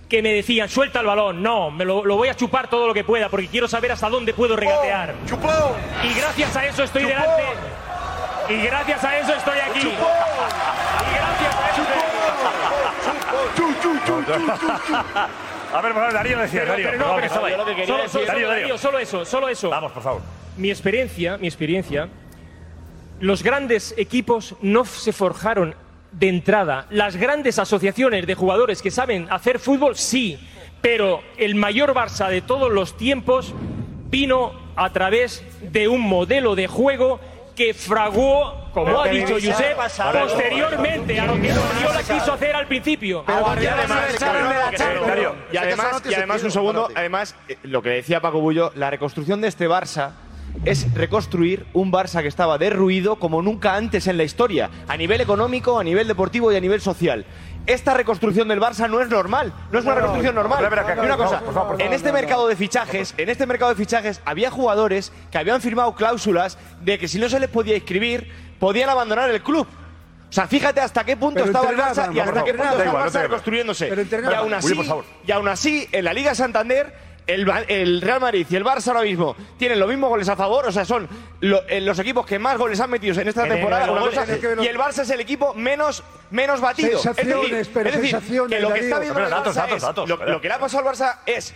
que me decían, suelta el balón. No, me lo, lo voy a chupar todo lo que pueda porque quiero saber hasta dónde puedo regatear. Y gracias a eso estoy delante. Y gracias a eso estoy aquí. Y gracias a eso A ver, por favor, Darío decía, Pero- Darío, pero no, favor, pero que estaba ahí. solo- solo- Darío, solo- Darío. Darío, solo eso, solo eso. Vamos, por favor. Mi experiencia, mi experiencia, los grandes equipos no se forjaron de entrada. Las grandes asociaciones de jugadores que saben hacer fútbol, sí, pero el mayor Barça de todos los tiempos vino a través de un modelo de juego que fraguó, como Pero ha dicho Josep, posteriormente a lo que Guardiola quiso hacer al principio. Y además, y además, y además un segundo, además, eh, lo que decía Paco Bullo, la reconstrucción de este Barça es reconstruir un Barça que estaba derruido como nunca antes en la historia, a nivel económico, a nivel deportivo y a nivel social. Esta reconstrucción del Barça no es normal, no es una reconstrucción normal. Y una cosa, en este mercado de fichajes, en este mercado de fichajes había jugadores que habían firmado cláusulas de que si no se les podía inscribir, podían abandonar el club. O sea, fíjate hasta qué punto Pero estaba el Barça y hasta qué punto estaba el Barça reconstruyéndose. Pero Y aún así, y aún así, en la Liga Santander, el, el Real Madrid y el Barça ahora mismo tienen los mismos goles a favor, o sea, son lo- eh, los equipos que más goles han metido en esta temporada, los una goles, cosa, es que los- y el Barça es el equipo menos, menos batido. Sensaciones, es decir, pero es decir, sensaciones, que lo que Darío. está viendo Pero el datos, Barça datos, es- datos, lo, espera. lo que le ha pasado al Barça es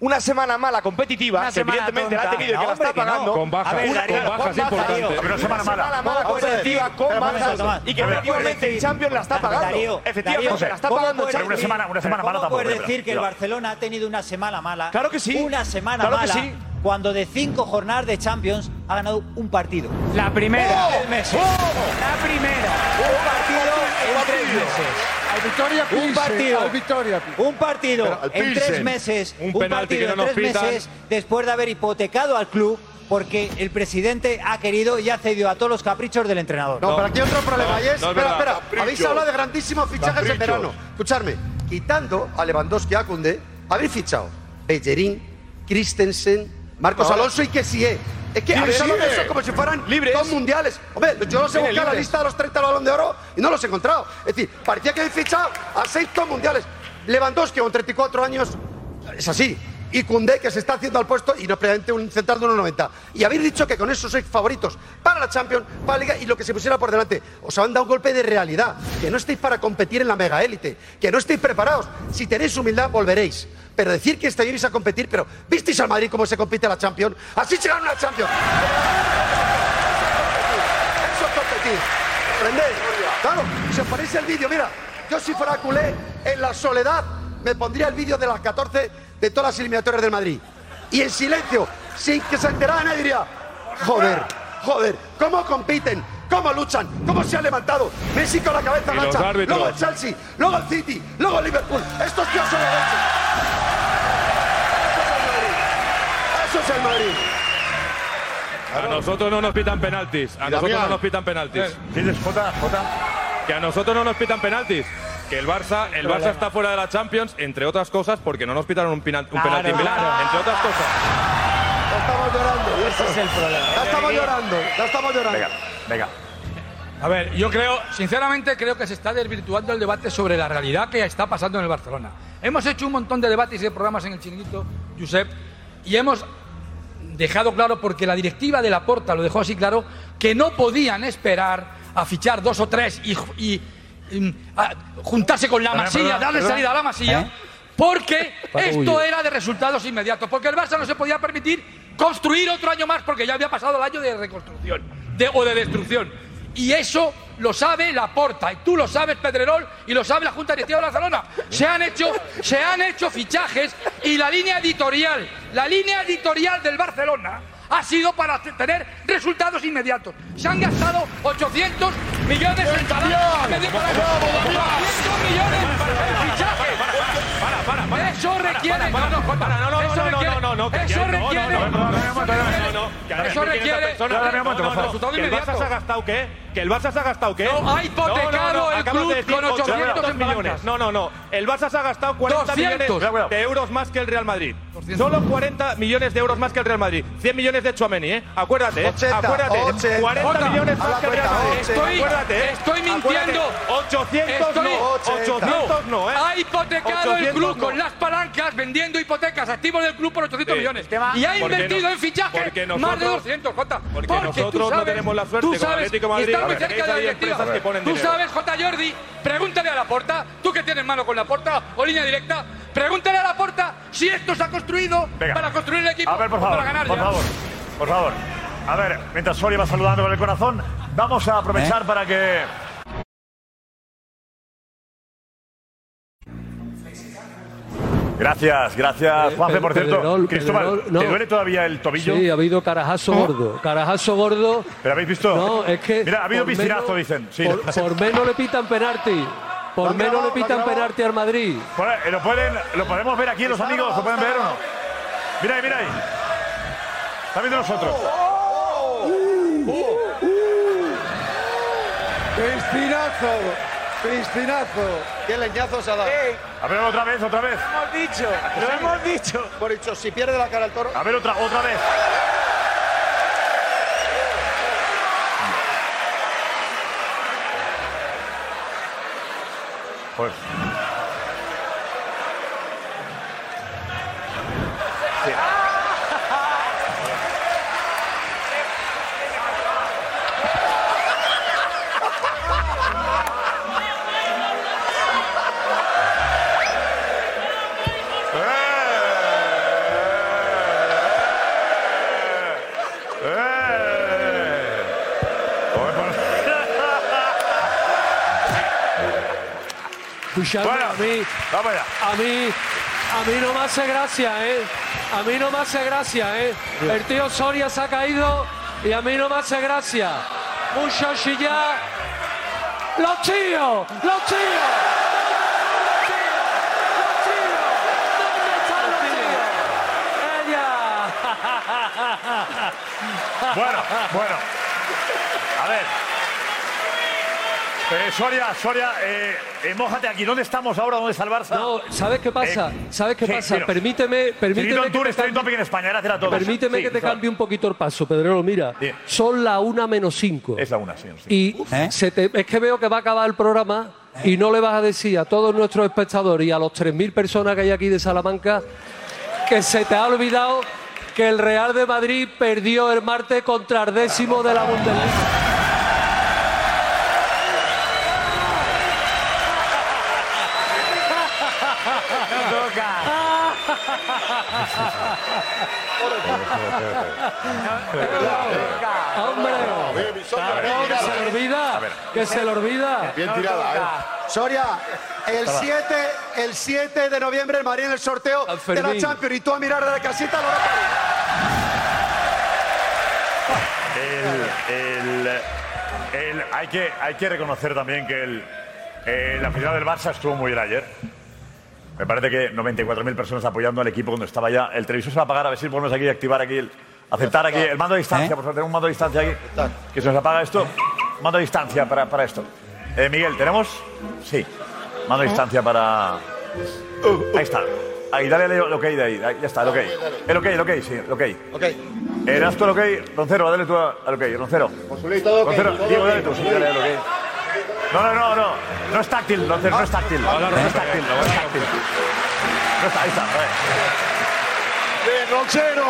una semana mala competitiva, Una que evidentemente la ha tonta. tenido y que la está que no. pagando. Con bajas, A ver, Una- con bajas importantes. Pero una semana mala. mala ¿Cómo puedes competitiva con bajas y que efectivamente el Champions la está pagando. Darío, Efectivamente Darío, la está ¿cómo pagando Pero una Champions. semana, una semana mala ¿Cómo tampoco. puedes decir que el. Barcelona ha tenido una semana mala? Claro que sí. Una semana Claro que mala. sí. Cuando de cinco jornadas de Champions ha ganado un partido. La primera. En tres meses. La primera. Un partido en tres meses. Al Victoria Un Pilsen, partido. al Victoria Pilsen. Un partido al en tres meses. Un Un, partido que no en tres meses después de haber hipotecado al club porque el presidente ha querido y ha cedido a todos los caprichos del entrenador. No, pero aquí hay otro problema y es. no es espera, espera. Habéis hablado de grandísimos fichajes en Caprichos. verano. Escuchadme, quitando a Lewandowski y a Koundé, habéis fichado Bellerín, Christensen, Marcos Alonso y Kessie. Es que ¿Quién habéis hablado de eso como si fueran Libres. dos mundiales. Hombre, yo los he buscado la lista de los 30 balón de oro y no los he encontrado. Es decir, parecía que habéis fichado a seis top mundiales. Lewandowski con 34 años, es así. Y Koundé, que se está haciendo al puesto y no previamente un central de 1,90. Y habéis dicho que con esos sois favoritos para la Champions, para la Liga y lo que se pusiera por delante. Os han dado un golpe de realidad. Que no estéis para competir en la mega élite. Que no estéis preparados. Si tenéis humildad, volveréis. Pero decir que estáis a competir, pero ¿visteis al Madrid cómo se compite la Champions? Así se gana una Champions. ¿Entendéis? Claro, si os ponéis el vídeo, mira, yo si fuera culé, en la soledad, me pondría el vídeo de las 14 de todas las eliminatorias del Madrid. Y en silencio, sin que se enterara nadie, diría, joder, joder, ¿cómo compiten? ¿Cómo luchan? ¿Cómo se han levantado? Messi con la cabeza árbitros. luego el Chelsea, luego el City, luego el Liverpool. Estos tíos son los leche. Eso es el Madrid. A nosotros no nos pitan penaltis. A nosotros no nos pitan penaltis. Eh, ¿Dices Jota? Jota? Que a nosotros no nos pitan penaltis. Que el Barça, el Barça está fuera de la Champions, entre otras cosas, porque no nos pitaron un, penal- un Claro, penalti en Milán. claro. Entre otras cosas. Ya estamos llorando. Ese es el problema. Ya estamos llorando. Ya estamos llorando. Venga. A ver, yo creo, sinceramente creo que se está desvirtuando el debate sobre la realidad que está pasando en el Barcelona. Hemos hecho un montón de debates y de programas en el chiringuito, Josep, y hemos dejado claro, porque la directiva de la Porta lo dejó así claro, que no podían esperar a fichar dos o tres y, juntarse con la masilla, darle salida a la masilla, ¿Eh? porque esto era de resultados inmediatos, porque el Barça no se podía permitir construir otro año más porque ya había pasado el año de reconstrucción de- o de destrucción. Y eso lo sabe la Porta, y tú lo sabes, Pedrerol, y lo sabe la Junta Directiva de Barcelona. Se han hecho, se han hecho fichajes y la línea editorial, la línea editorial del Barcelona ha sido para te- tener resultados inmediatos. Se han gastado 800 millones en salario. medio para 800 millones en fichajes. Para, para, para. Eso requiere. Para, para, no, no, para, no, no, eso no, requiere- no, no, no, Eso requiere. no, no, no, no, Eso ¿quién es esta requiere. ha gastado qué? ¿Que el Barça se ha gastado qué? No, ha hipotecado el club decir con 800 en millones. No, no, no. El Barça se ha gastado 40 200. millones de euros más que el Real Madrid. Solo 40 millones de euros más que el Real Madrid. 100 millones de Chouameni, ¿eh? Acuérdate, ¿eh? 80, acuérdate. 80. 40 Jota, millones más que el Real Madrid. Estoy- Acuérdate, ¿eh? estoy Acuérdate. mintiendo. 800 Estoy- no. 800 no, ¿eh? Ha hipotecado el 800 club con las palancas vendiendo hipotecas activos del club por 800 Sí. millones. Y ha invertido no- en fichajes más de nosotros- 200, Jota. porque nosotros no sabes- tenemos la suerte tú sabes, a muy ver, cerca de la directiva. Tú sabes, J. Jordi, pregúntale a la porta, tú que tienes mano con la porta o línea directa, pregúntale a la porta si esto se ha construido Venga. para construir el equipo A ver, por favor, ganar por ya. favor, por favor. A ver, mientras Soria va saludando con el corazón, vamos a ¿Eh? aprovechar para que... Gracias, gracias, Eh, Juanfe, por cierto. Pedrerol, Cristóbal, Pedrerol, no. ¿te duele todavía el tobillo? Sí, ha habido carajazo gordo. Carajazo gordo. ¿Pero habéis visto? No, es que. Mira, ha habido piscinazo, menos- dicen. Sí. Por, por menos le pitan penalti. Por menos grabado, le pitan penalti al Madrid. Ahí, ¿Lo, pueden, ¿Lo podemos ver aquí los amigos? ¿Lo pueden ver o no? Mira ahí, mira ahí. Está viendo nosotros. Crispinazo. Crispinazo. Qué leñazo se ha dado. A ver, otra vez, otra vez. hemos dicho. Lo hemos dicho. Por dicho, si pierde la cara el toro. A ver, otra, otra vez. Pues. Bueno, a mí. vamos allá. A mí. A mí no me hace gracia, ¿eh? A mí no me hace gracia, ¿eh? El tío Soria se ha caído y a mí no me hace gracia. Mucho chillar. ¡Los tíos! ¡Los tíos! Bueno, bueno. A ver. Eh, Soria, Soria, eh, eh, mójate aquí. ¿Dónde estamos ahora? ¿Dónde está el Barça? No, ¿sabes qué pasa? Eh, ¿Sabes qué sí, pasa? Permíteme, permíteme que te cambie- Topic en España. Gracias a todos. Permíteme Sí, que te cambie un poquito el paso, Pedrero. Mira, son la una menos cinco. Es la una, sí. sí. Y se te- es que veo que va a acabar el programa y no le vas a decir a todos nuestros espectadores y a los 3.000 personas que hay aquí de Salamanca que se te ha olvidado que el Real de Madrid perdió el martes contra el décimo de la Bundesliga. ¡Hombre! Que se le olvida. Que se le olvida. Bien tirada, ¿eh? Soria, el 7, el 7 de noviembre el Madrid en el sorteo de la. Champions y tú a mirar de la casita lo El, el- el- hay, que, hay que reconocer también que el, eh, la final del Barça estuvo muy bien ayer. Me parece que 94.000 personas apoyando al equipo cuando estaba ya. El televisor se va a apagar, a ver si podemos aquí activar aquí, el, aceptar aquí el mando a distancia. Por favor, tenemos un mando a distancia aquí. Que se nos apaga esto. Mando a distancia para, para esto. Eh, Miguel, ¿tenemos? Sí. Mando a distancia para. Ahí está. Ahí, dale el ok de ahí. Ya está, el ok. El ok, el ok, sí, el ok. Ok. ¿Eras tú el ok? Roncero, dale tú al ok, Roncero. todo ok, Roncero, Diego, dale tú, sí, dale el ok. No, no, no, no. No es táctil, Roncero, no es táctil. No es táctil, no es táctil. No está, ahí está. Bien, Roncero.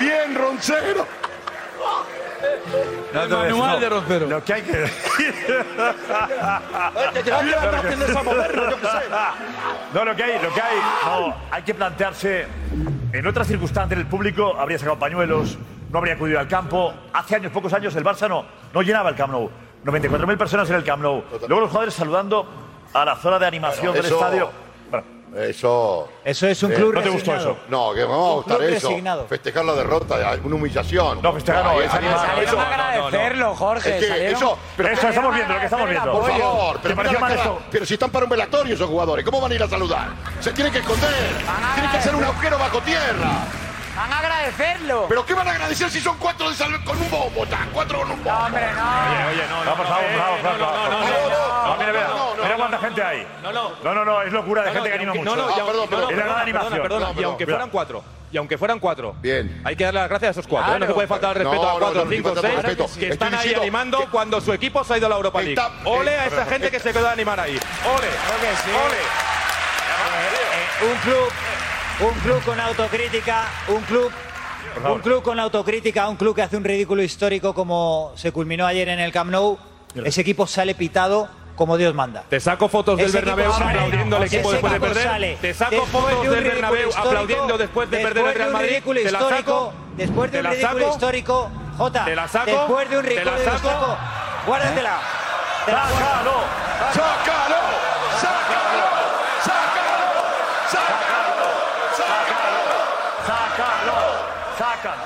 Bien, Roncero. No, El manual no. de Roncero. Lo que hay que. No, lo que hay, lo que hay, no, hay que plantearse. En otras circunstancias, el público habría sacado pañuelos, no habría acudido al campo. Hace años, pocos años, el Barça no, no llenaba el Camp Nou. 94.000 personas en el Camp Nou. Luego los jugadores saludando a la zona de animación Bueno, del eso- estadio. Bueno, Eso. Eso es un Eh, club ¿no te gustó resignado. eso? No, que me va a gustar eso. resignado. Festejar la derrota, una humillación. No, festejar no, es eso- agradecerlo, Jorge. Es que eso, pero eso estamos viendo, lo que estamos viendo. Por favor, ¿Te pero, mira la cara- pero si están para un velatorio esos jugadores, ¿cómo van a ir a saludar? Se tienen que esconder, tienen que hacer un agujero bajo tierra. Van a agradecerlo. ¿Pero qué van a agradecer si son cuatro de salve con un bombo? tan, Cuatro con un bombo. No, hombre, no. Oye, no, no, por favor, por favor, por favor. no, no, no, mira, cuánta gente hay. No, no. No, no, no, es locura de gente que anima mucho. no, no, Ah, perdón, no, Es la gran animación. perdona, y perdón, aunque fueran cuatro, y aunque fueran cuatro, Bien. hay que darle las gracias a esos cuatro. ¿eh? No se puede faltar el respeto No, a cuatro, no, cinco, no, no, seis, respeto. que Estoy están ahí animando que- cuando su equipo se ha ido a la Europa League. Está- Ole eh, a esa gente que se quedó a animar ahí. Ole, ole. Eh, un club, un club con autocrítica, un club, un club con autocrítica, un club que hace un ridículo histórico como se culminó ayer en el Camp Nou. Ese equipo sale pitado como Dios manda. Te saco fotos del Bernabéu aplaudiendo al equipo después de perder. Te saco fotos del Bernabéu aplaudiendo después de perder el Real Madrid. ridículo Te la saco. después de un ridículo histórico, Jota, Te la saco. después de un ridículo histórico, guárdatela. ¡Sácalo! ¡Sácalo! ¡Sácalo! ¡Sácalo! ¡Sácalo! ¡Sácalo! ¡Sácalo!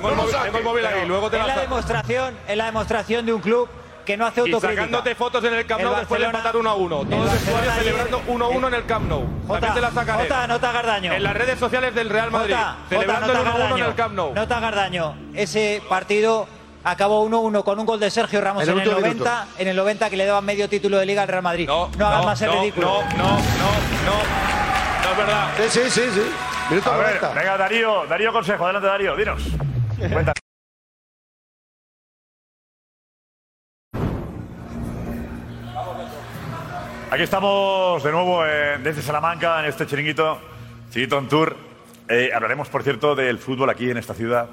Tengo el No móvil, tengo el móvil ahí, luego te Es la demostración, es la demostración de un club que no hace Y autocrítica. sacándote fotos en el Camp El Nou después de empatar 1 a 1. el Todo el celebrando 1 a 1 en el Camp Nou. Jota, También te la sacaré. Jota, no te hagas daño. En las redes sociales del Real Madrid. Jota, celebrando Jota, el no 1 te a hagas 1 en el Camp Nou. No te hagas daño. Ese partido acabó 1-1 con un gol de Sergio Ramos En en el el, último 90, en el 90 que le daba medio título de liga al Real Madrid. No, hagas más el no, ridículo. No, no, no, no. No es verdad. Sí, sí, sí, sí. Minuto A ver, 90. venga, Darío, Darío Consejo, adelante Darío, dinos. Aquí estamos de nuevo desde Salamanca en este chiringuito, chiringuito on tour. Eh, hablaremos, por cierto, del fútbol aquí en esta ciudad,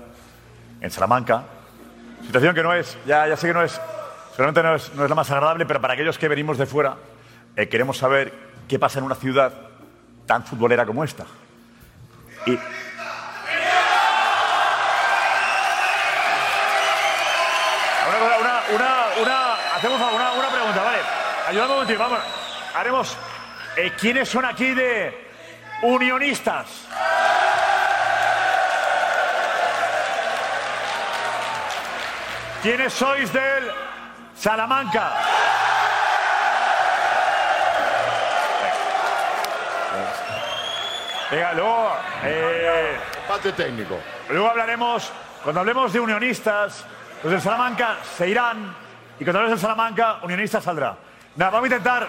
en Salamanca. Situación que no es, ya, ya sé que no es, seguramente no es, no es la más agradable, pero para aquellos que venimos de fuera, eh, queremos saber qué pasa en una ciudad tan futbolera como esta. Ayúdame un momentito, vamos. Haremos. eh, ¿Quiénes son aquí de unionistas? ¿Quiénes sois del Salamanca? Venga, luego. eh, Empate técnico. Luego hablaremos, cuando hablemos de unionistas, los del Salamanca se irán y cuando hablemos del Salamanca, unionistas saldrá. Nada, vamos a intentar,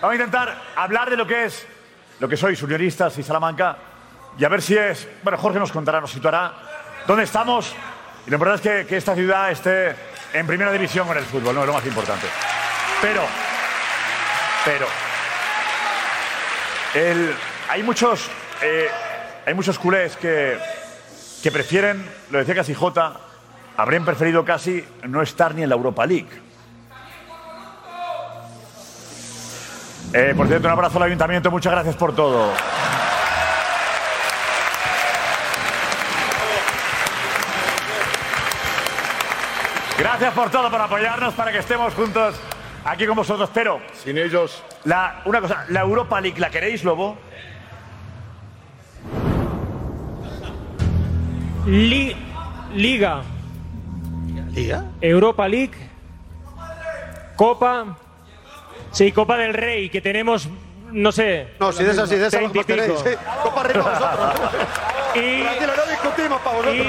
vamos a intentar hablar de lo que es, lo que sois unionistas y Salamanca y a ver si es, bueno, Jorge nos contará, nos situará dónde estamos y lo importante es que, que esta ciudad esté en primera división con el fútbol, no es lo más importante. Pero, pero, el- hay muchos, eh, hay muchos culés que, que prefieren, lo decía casi Jota, habrían preferido casi no estar ni en la Europa League. Eh, por cierto, un abrazo al ayuntamiento, muchas gracias por todo. Gracias por todo, por apoyarnos, para que estemos juntos aquí con vosotros. Pero. Sin ellos. La, una cosa, la Europa League, ¿la queréis, Lobo? Liga. ¿Liga? Europa League. Copa. Sí, Copa del Rey, que tenemos, no sé. No, si de esa, si de esa treinta y vosotros tenéis. sí. Copa arriba vosotros. Y- Tranquilo, no discutimos para vosotros.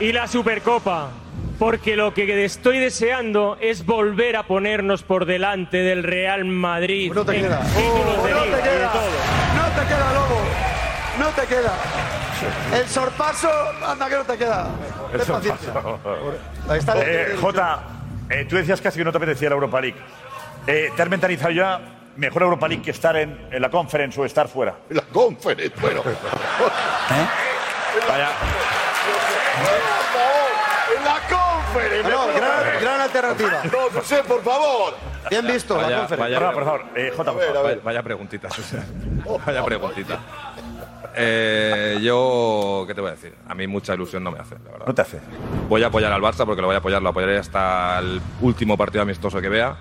y, y la Supercopa. Porque lo que estoy deseando es volver a ponernos por delante del Real Madrid. No te queda. Oh, no liga te queda. todo. No te queda, Lobo. No te queda. El sorpaso, anda que no te queda. Ahí está. Eh, Jota, eh, tú decías casi que no te apetecía la Europa League. Eh, ¿Te has mentalizado ya mejor Europa League que estar en, en la Conference o estar fuera? La Conference, bueno. Vaya. En la Conference. No, gran, gran alternativa. No, José, por favor. Bien visto, la Vaya, conferencia. vaya, Por favor, eh, Jota, por A ver, a favor. ver. Vaya preguntita, Susana. Vaya preguntita. Eh, yo, ¿qué te voy a decir? A mí mucha ilusión no me hace, la verdad. No te hace. Voy a apoyar al Barça porque lo voy a apoyar, lo apoyaré hasta el último partido amistoso que vea.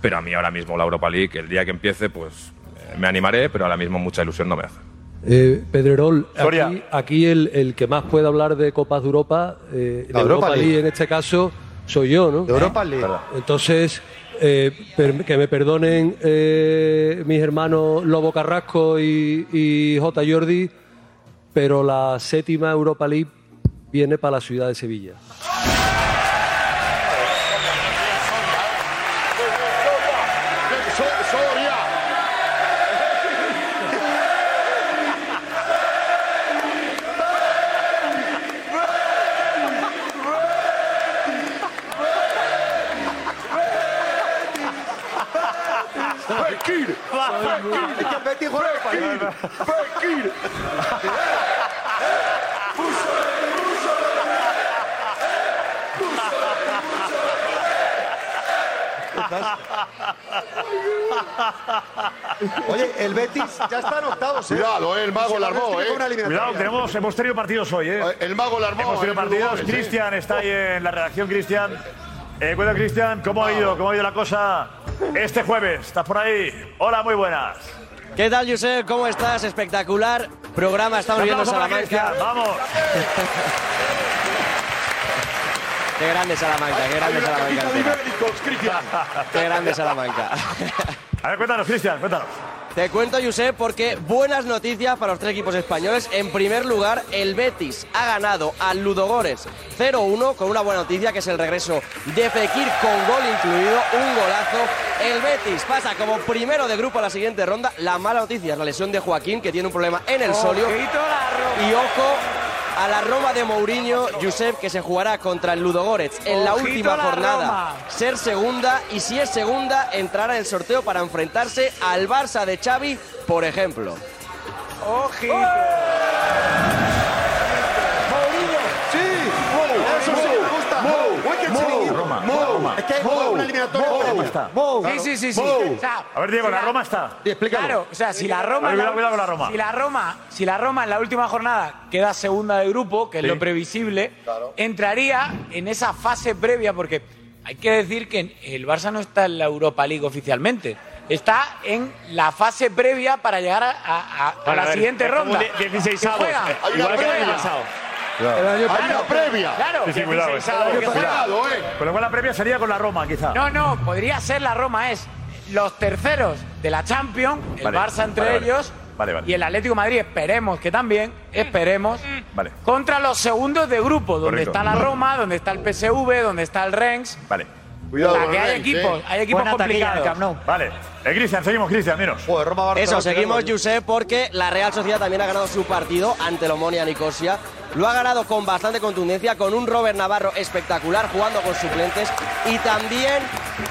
Pero a mí ahora mismo la Europa League, el día que empiece, pues eh, me animaré, pero ahora mismo mucha ilusión no me hace. Eh, Pedrerol, aquí, aquí el, el que más puede hablar de Copas de Europa, eh, de La Europa, Europa League. League. en este caso, soy yo, ¿no? De Europa League. Entonces, eh, per- que me perdonen eh, mis hermanos Lobo Carrasco y, y J. Jordi, pero la séptima Europa League viene para la ciudad de Sevilla. Es que juega. Fekir. Oye, el Betis ya está en octavos, ¿eh? Cuidado, eh, el mago la armó, eh. Cuidado, tenemos, hemos tenido partidos hoy, ¿eh? El mago la armó. Hemos tenido partidos. Cristian está ahí en la redacción, Cristian. Eh, Cristian, ¿cómo ha ido? ¿Cómo ha ido la cosa este jueves? ¿Estás por ahí? Hola, muy buenas. ¿Qué tal, Josep? ¿Cómo estás? Espectacular programa. Estamos viendo Salamanca. Vamos. Qué grande Salamanca, qué grande Salamanca. Qué grande Salamanca. A ver, cuéntanos, Cristian, cuéntanos. Te cuento, Josep, porque buenas noticias para los tres equipos españoles. En primer lugar, el Betis ha ganado al Ludogores 0-1 con una buena noticia, que es el regreso de Fekir con gol incluido, un golazo. El Betis pasa como primero de grupo a la siguiente ronda. La mala noticia es la lesión de Joaquín, que tiene un problema en el solio. Y ojo a la Roma de Mourinho, Josep, que se jugará contra el Ludogorets en la última la jornada. Roma. Ser segunda y si es segunda, entrará en el sorteo para enfrentarse al Barça de Xavi, por ejemplo. Ojito eso sí, me gusta. Wicked City. Roma, Mo. Roma. Es que hay una eliminatoria. Mo. Roma está. Sí, sí, sí, sí. Mo. O sea, A ver, Diego, si la Roma está. Explícalo. Claro, o sea, si la Roma, ver, cuidado, cuidado con la Roma. si la Roma, si la Roma en la última jornada queda segunda de grupo, que es Sí. lo previsible, entraría en esa fase previa porque hay que decir que el Barça no está en la Europa League oficialmente. Está en la fase previa para llegar a, a- a- a la siguiente ronda. Que juega. Hay una previa. El año Hay una previa. Claro, Sí, sí, cuidado, eh. 16avos, que juega. Cuidado, eh. Con lo cual la previa sería con la Roma, quizá. No, no, podría ser la Roma, es los terceros de la Champions, el Vale, Barça entre vale, ellos Vale, vale. y el Atlético de Madrid, esperemos que también, esperemos, Vale. contra los segundos de grupo, donde Correcto. está la Roma, donde está el PSV, donde está el Rennes. Vale. Cuidado, O sea, que con hay Rennes, equipos, eh. hay equipos taquilla complicados. Camp Nou. Vale. Eh, Cristian, seguimos, Cristian, dinos. Joder, Roma Barcelona. Eso, seguimos. Josep, porque la Real Sociedad también ha ganado su partido ante el Omonia Nicosia. Lo ha ganado con bastante contundencia, con un Robert Navarro espectacular jugando con suplentes. Y también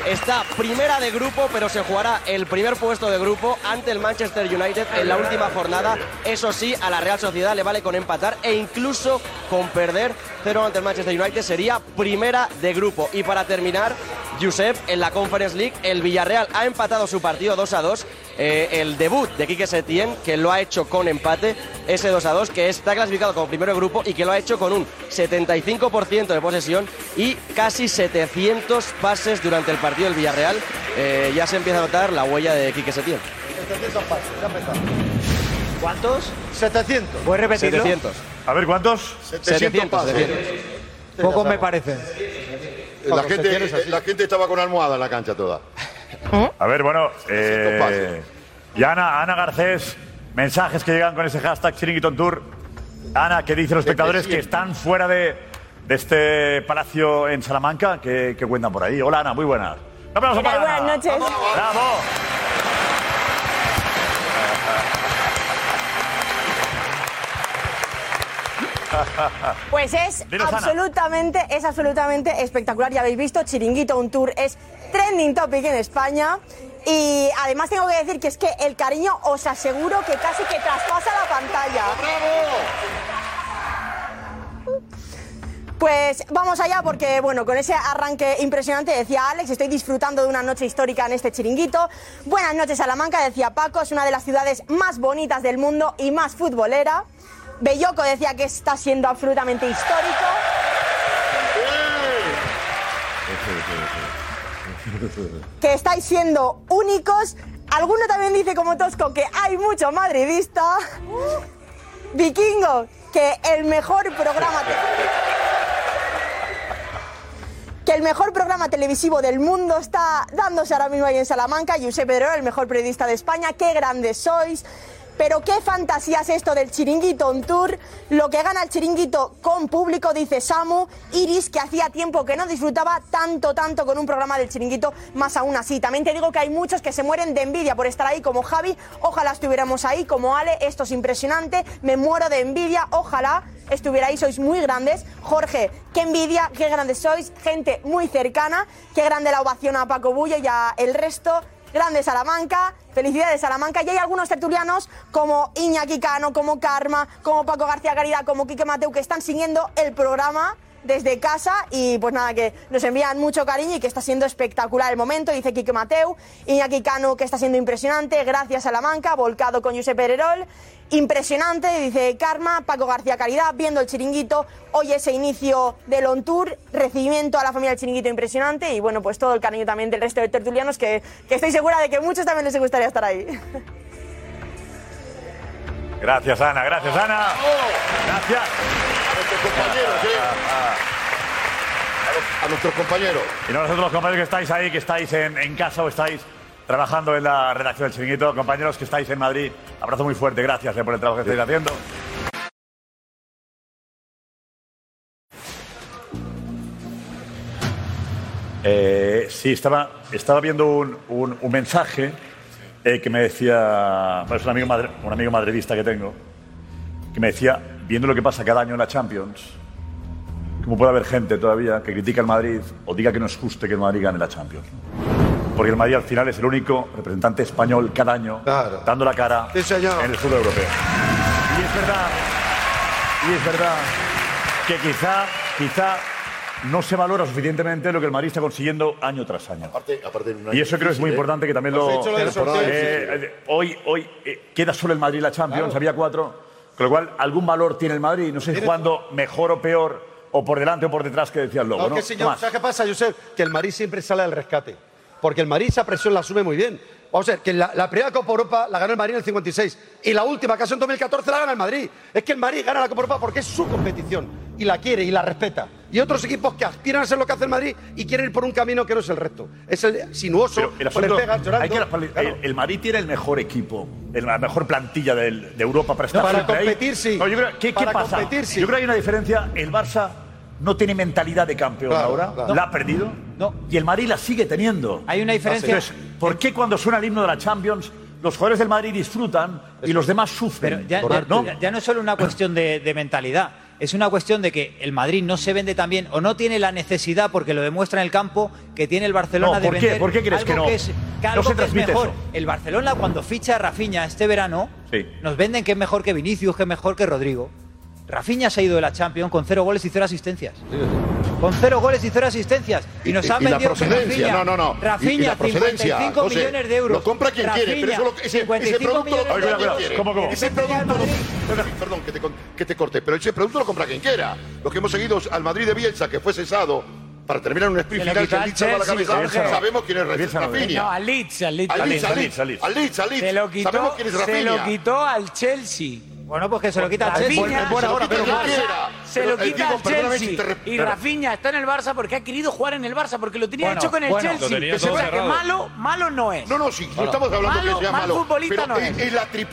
está primera de grupo, pero se jugará el primer puesto de grupo ante el Manchester United en la última jornada. Eso sí, a la Real Sociedad le vale con empatar e incluso con perder 0 ante el Manchester United sería primera de grupo. Y para terminar, Josep, en la Conference League el Villarreal ha empatado su partido 2 a 2. Eh, el debut de Quique Setién, que lo ha hecho con empate, ese 2 a 2, que está clasificado como primero de grupo y que lo ha hecho con un 75% de posesión y casi 700 pases durante el partido del Villarreal. Eh, ya se empieza a notar la huella de Quique Setién. 700 pases, ya ha empezado. ¿Cuántos? 700. ¿Puedes repetirlo? 700. A ver, ¿cuántos? 700, pases. 700. Pocos me parecen. La gente, la gente estaba con almohada en la cancha toda. A ver, bueno. Eh, y Ana, Ana Garcés, mensajes que llegan con ese hashtag Chiringuito Tour. Ana, ¿qué dicen los espectadores que están fuera de, de este palacio en Salamanca? ¿Qué, qué cuentan por ahí? Hola, Ana, muy buenas. Un aplauso para Buenas Ana. noches. ¡Bravo! Pues es Dinos, Ana. absolutamente, es absolutamente espectacular. Ya habéis visto, Chiringuito un tour es trending topic en España. Y además tengo que decir que es que el cariño os aseguro que casi que traspasa la pantalla. Pues vamos allá porque, bueno, con ese arranque impresionante decía Alex, estoy disfrutando de una noche histórica en este chiringuito. Buenas noches Salamanca, decía Paco, es una de las ciudades más bonitas del mundo y más futbolera. Belloco decía que está siendo absolutamente histórico. Que estáis siendo únicos. Alguno también dice como Tosco que hay mucho madridista. Vikingo, que el mejor programa que el mejor programa televisivo del mundo está dándose ahora mismo ahí en Salamanca. Josep Pedrero, el mejor periodista de España. Qué grandes sois. Pero qué fantasía es esto del chiringuito on tour. Lo que gana el chiringuito con público, dice Samu. Iris, que hacía tiempo que no disfrutaba tanto, tanto con un programa del chiringuito, más aún así. También te digo que hay muchos que se mueren de envidia por estar ahí, como Javi. Ojalá estuviéramos ahí, como Ale. Esto es impresionante. Me muero de envidia. Ojalá estuvierais, sois muy grandes. Jorge, qué envidia, qué grandes sois. Gente muy cercana. Qué grande la ovación a Paco Bullo y a el resto. Grande Salamanca, felicidades Salamanca. Y hay algunos tertulianos como Iñaki Cano, como Karma, como Paco García Caridad, como Quique Mateu, que están siguiendo el programa desde casa y pues nada, que nos envían mucho cariño y que está siendo espectacular el momento, dice Quique Mateu, Iñaki Cano que está siendo impresionante, gracias Salamanca, volcado con Josep Pererol, impresionante, dice Karma, Paco García Caridad, viendo el chiringuito, hoy ese inicio del on tour, recibimiento a la familia del chiringuito impresionante y bueno, pues todo el cariño también del resto de tertulianos que, que estoy segura de que muchos también les gustaría estar ahí. Gracias, Ana. Gracias, Ana. Gracias. A nuestros compañeros. Y no nosotros los compañeros que estáis ahí, que estáis en, en casa o estáis trabajando en la redacción del Chiringuito, compañeros que estáis en Madrid, abrazo muy fuerte, gracias eh, por el trabajo que estáis haciendo. Eh, sí, estaba, estaba viendo un, un- un mensaje eh, que me decía, bueno, es un amigo, madre- un amigo madridista que tengo, que me decía, viendo lo que pasa cada año en la Champions, ¿cómo puede haber gente todavía que critica al Madrid o diga que no es justo que el Madrid gane la Champions? Porque el Madrid al final es el único representante español cada año dando la cara en el fútbol europeo. Y es verdad, y es verdad que quizá, quizá no se valora suficientemente lo que el Madrid está consiguiendo año tras año. Aparte, aparte Y eso creo que es muy ¿eh? importante que también lo... Eh, eh, hoy hoy eh, queda solo el Madrid la Champions, había cuatro, con lo cual algún valor tiene el Madrid. No sé si jugando mejor o peor, o por delante o por detrás, que decía el Lobo. No, ¿no? que señor. ¿sabes qué pasa, Josep? Que el Madrid siempre sale al rescate. Porque el Madrid esa presión la asume muy bien. Vamos a ver, que la, la primera Copa Europa la ganó el Madrid en el 56 y la última, que ha sido en 2014, la gana el Madrid. Es que el Madrid gana la Copa Europa porque es su competición y la quiere y la respeta. Y otros equipos que aspiran a ser lo que hace el Madrid y quieren ir por un camino que no es el recto. Es el sinuoso, El le asunto- pegas llorando. hay que- el, el Madrid tiene el mejor equipo, el- la mejor plantilla del- de Europa para estar No, para ahí. competir, sí. No, yo creo- ¿qué, qué Para pasa? competir, sí. Yo creo que hay una diferencia. El Barça no tiene mentalidad de campeón Claro, ahora, claro. la ha perdido. Y el Madrid la sigue teniendo. Hay una diferencia- Entonces, ¿por qué cuando suena el himno de la Champions los jugadores del Madrid disfrutan y los demás sufren? Ya, ya- ¿no? ya- ya no es solo una cuestión de, de mentalidad, es una cuestión de que el Madrid no se vende tan bien o no tiene la necesidad, porque lo demuestra en el campo, que tiene el Barcelona No, de vender ¿Por qué crees algo que no? es, que No algo se que es transmite mejor. eso. El Barcelona cuando ficha a Rafinha este verano, Sí. nos venden que es mejor que Vinicius, que es mejor que Rodrigo. Rafinha se ha ido de la Champions con cero goles y cero asistencias. Sí, sí. Con cero goles y cero asistencias. Y, y nos han y vendido la Rafinha, no, no, no. Rafinha, 55 José, millones de euros. Lo compra quien Rafinha, quiere, pero eso lo, ese, 55 ese producto millones lo compra quien ¿Cómo, cómo? Ese producto lo, Perdón, que te, que te corte, pero ese producto lo compra quien quiera. Los que hemos seguido al Madrid de Bielsa, que fue cesado para terminar un sprint final que el Leeds la cabeza. Sabemos quién es Bielsa, Rafinha. No, al Leeds, al Leeds. Al Leeds, al Leeds. Al Leeds, al Leeds. Se lo quitó, Sabemos quién es Rafinha. Se lo quitó al Chelsea. Bueno, pues que se lo quita al Chelsea. Se lo quita al Chelsea. Y Rafinha está en el Barça porque ha querido jugar en el Barça, porque lo tenía bueno, hecho con el Chelsea. Que se que malo, malo no es. No, no, sí, estamos hablando malo, que malo. Mal futbolista no es.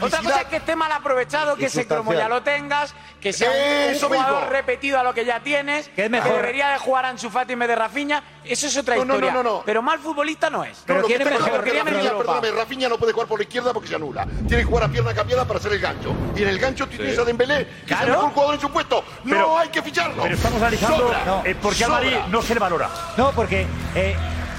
Otra cosa es que esté mal aprovechado, que ese cromo ya lo tengas, que sea un, un jugador repetido a lo que ya tienes, que, es mejor. que debería de jugar Ansu Fati en vez de Rafinha eso es otra no, historia. No, no, no, Pero mal futbolista no es. pero tiene mejor. Perdóname, Rafinha no puede jugar por la izquierda porque se anula. Tiene que jugar a pierna cambiada para hacer el gancho. Y en el gancho tienes a Dembélé, que ¿Claro? es el mejor jugador en su puesto. no hay que ficharlo. Pero estamos analizando eh, por qué a Mari no se le valora. No, porque... Eh,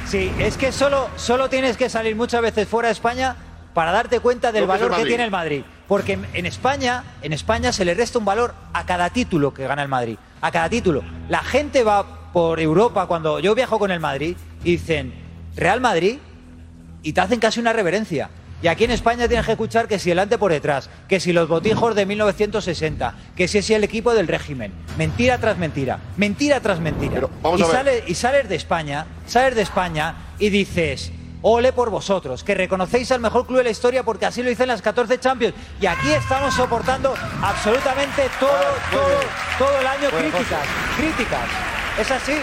sí, es que solo, solo tienes que salir muchas veces fuera de España para darte cuenta del valor que tiene el Madrid. Porque en, en España, en España se le resta un valor a cada título que gana el Madrid. A cada título. La gente va por Europa, cuando yo viajo con el Madrid, dicen Real Madrid y te hacen casi una reverencia. Y aquí en España tienes que escuchar que si el ante por detrás, que si los botijos de 1960, que si es el equipo del régimen. Mentira tras mentira, mentira tras mentira. Y. Sales, y sales de España, sales de España y dices, ole por vosotros, que reconocéis al mejor club de la historia porque así lo dicen las 14 Champions. Y aquí estamos soportando absolutamente todo, todo, todo el año críticas, críticas. Es así.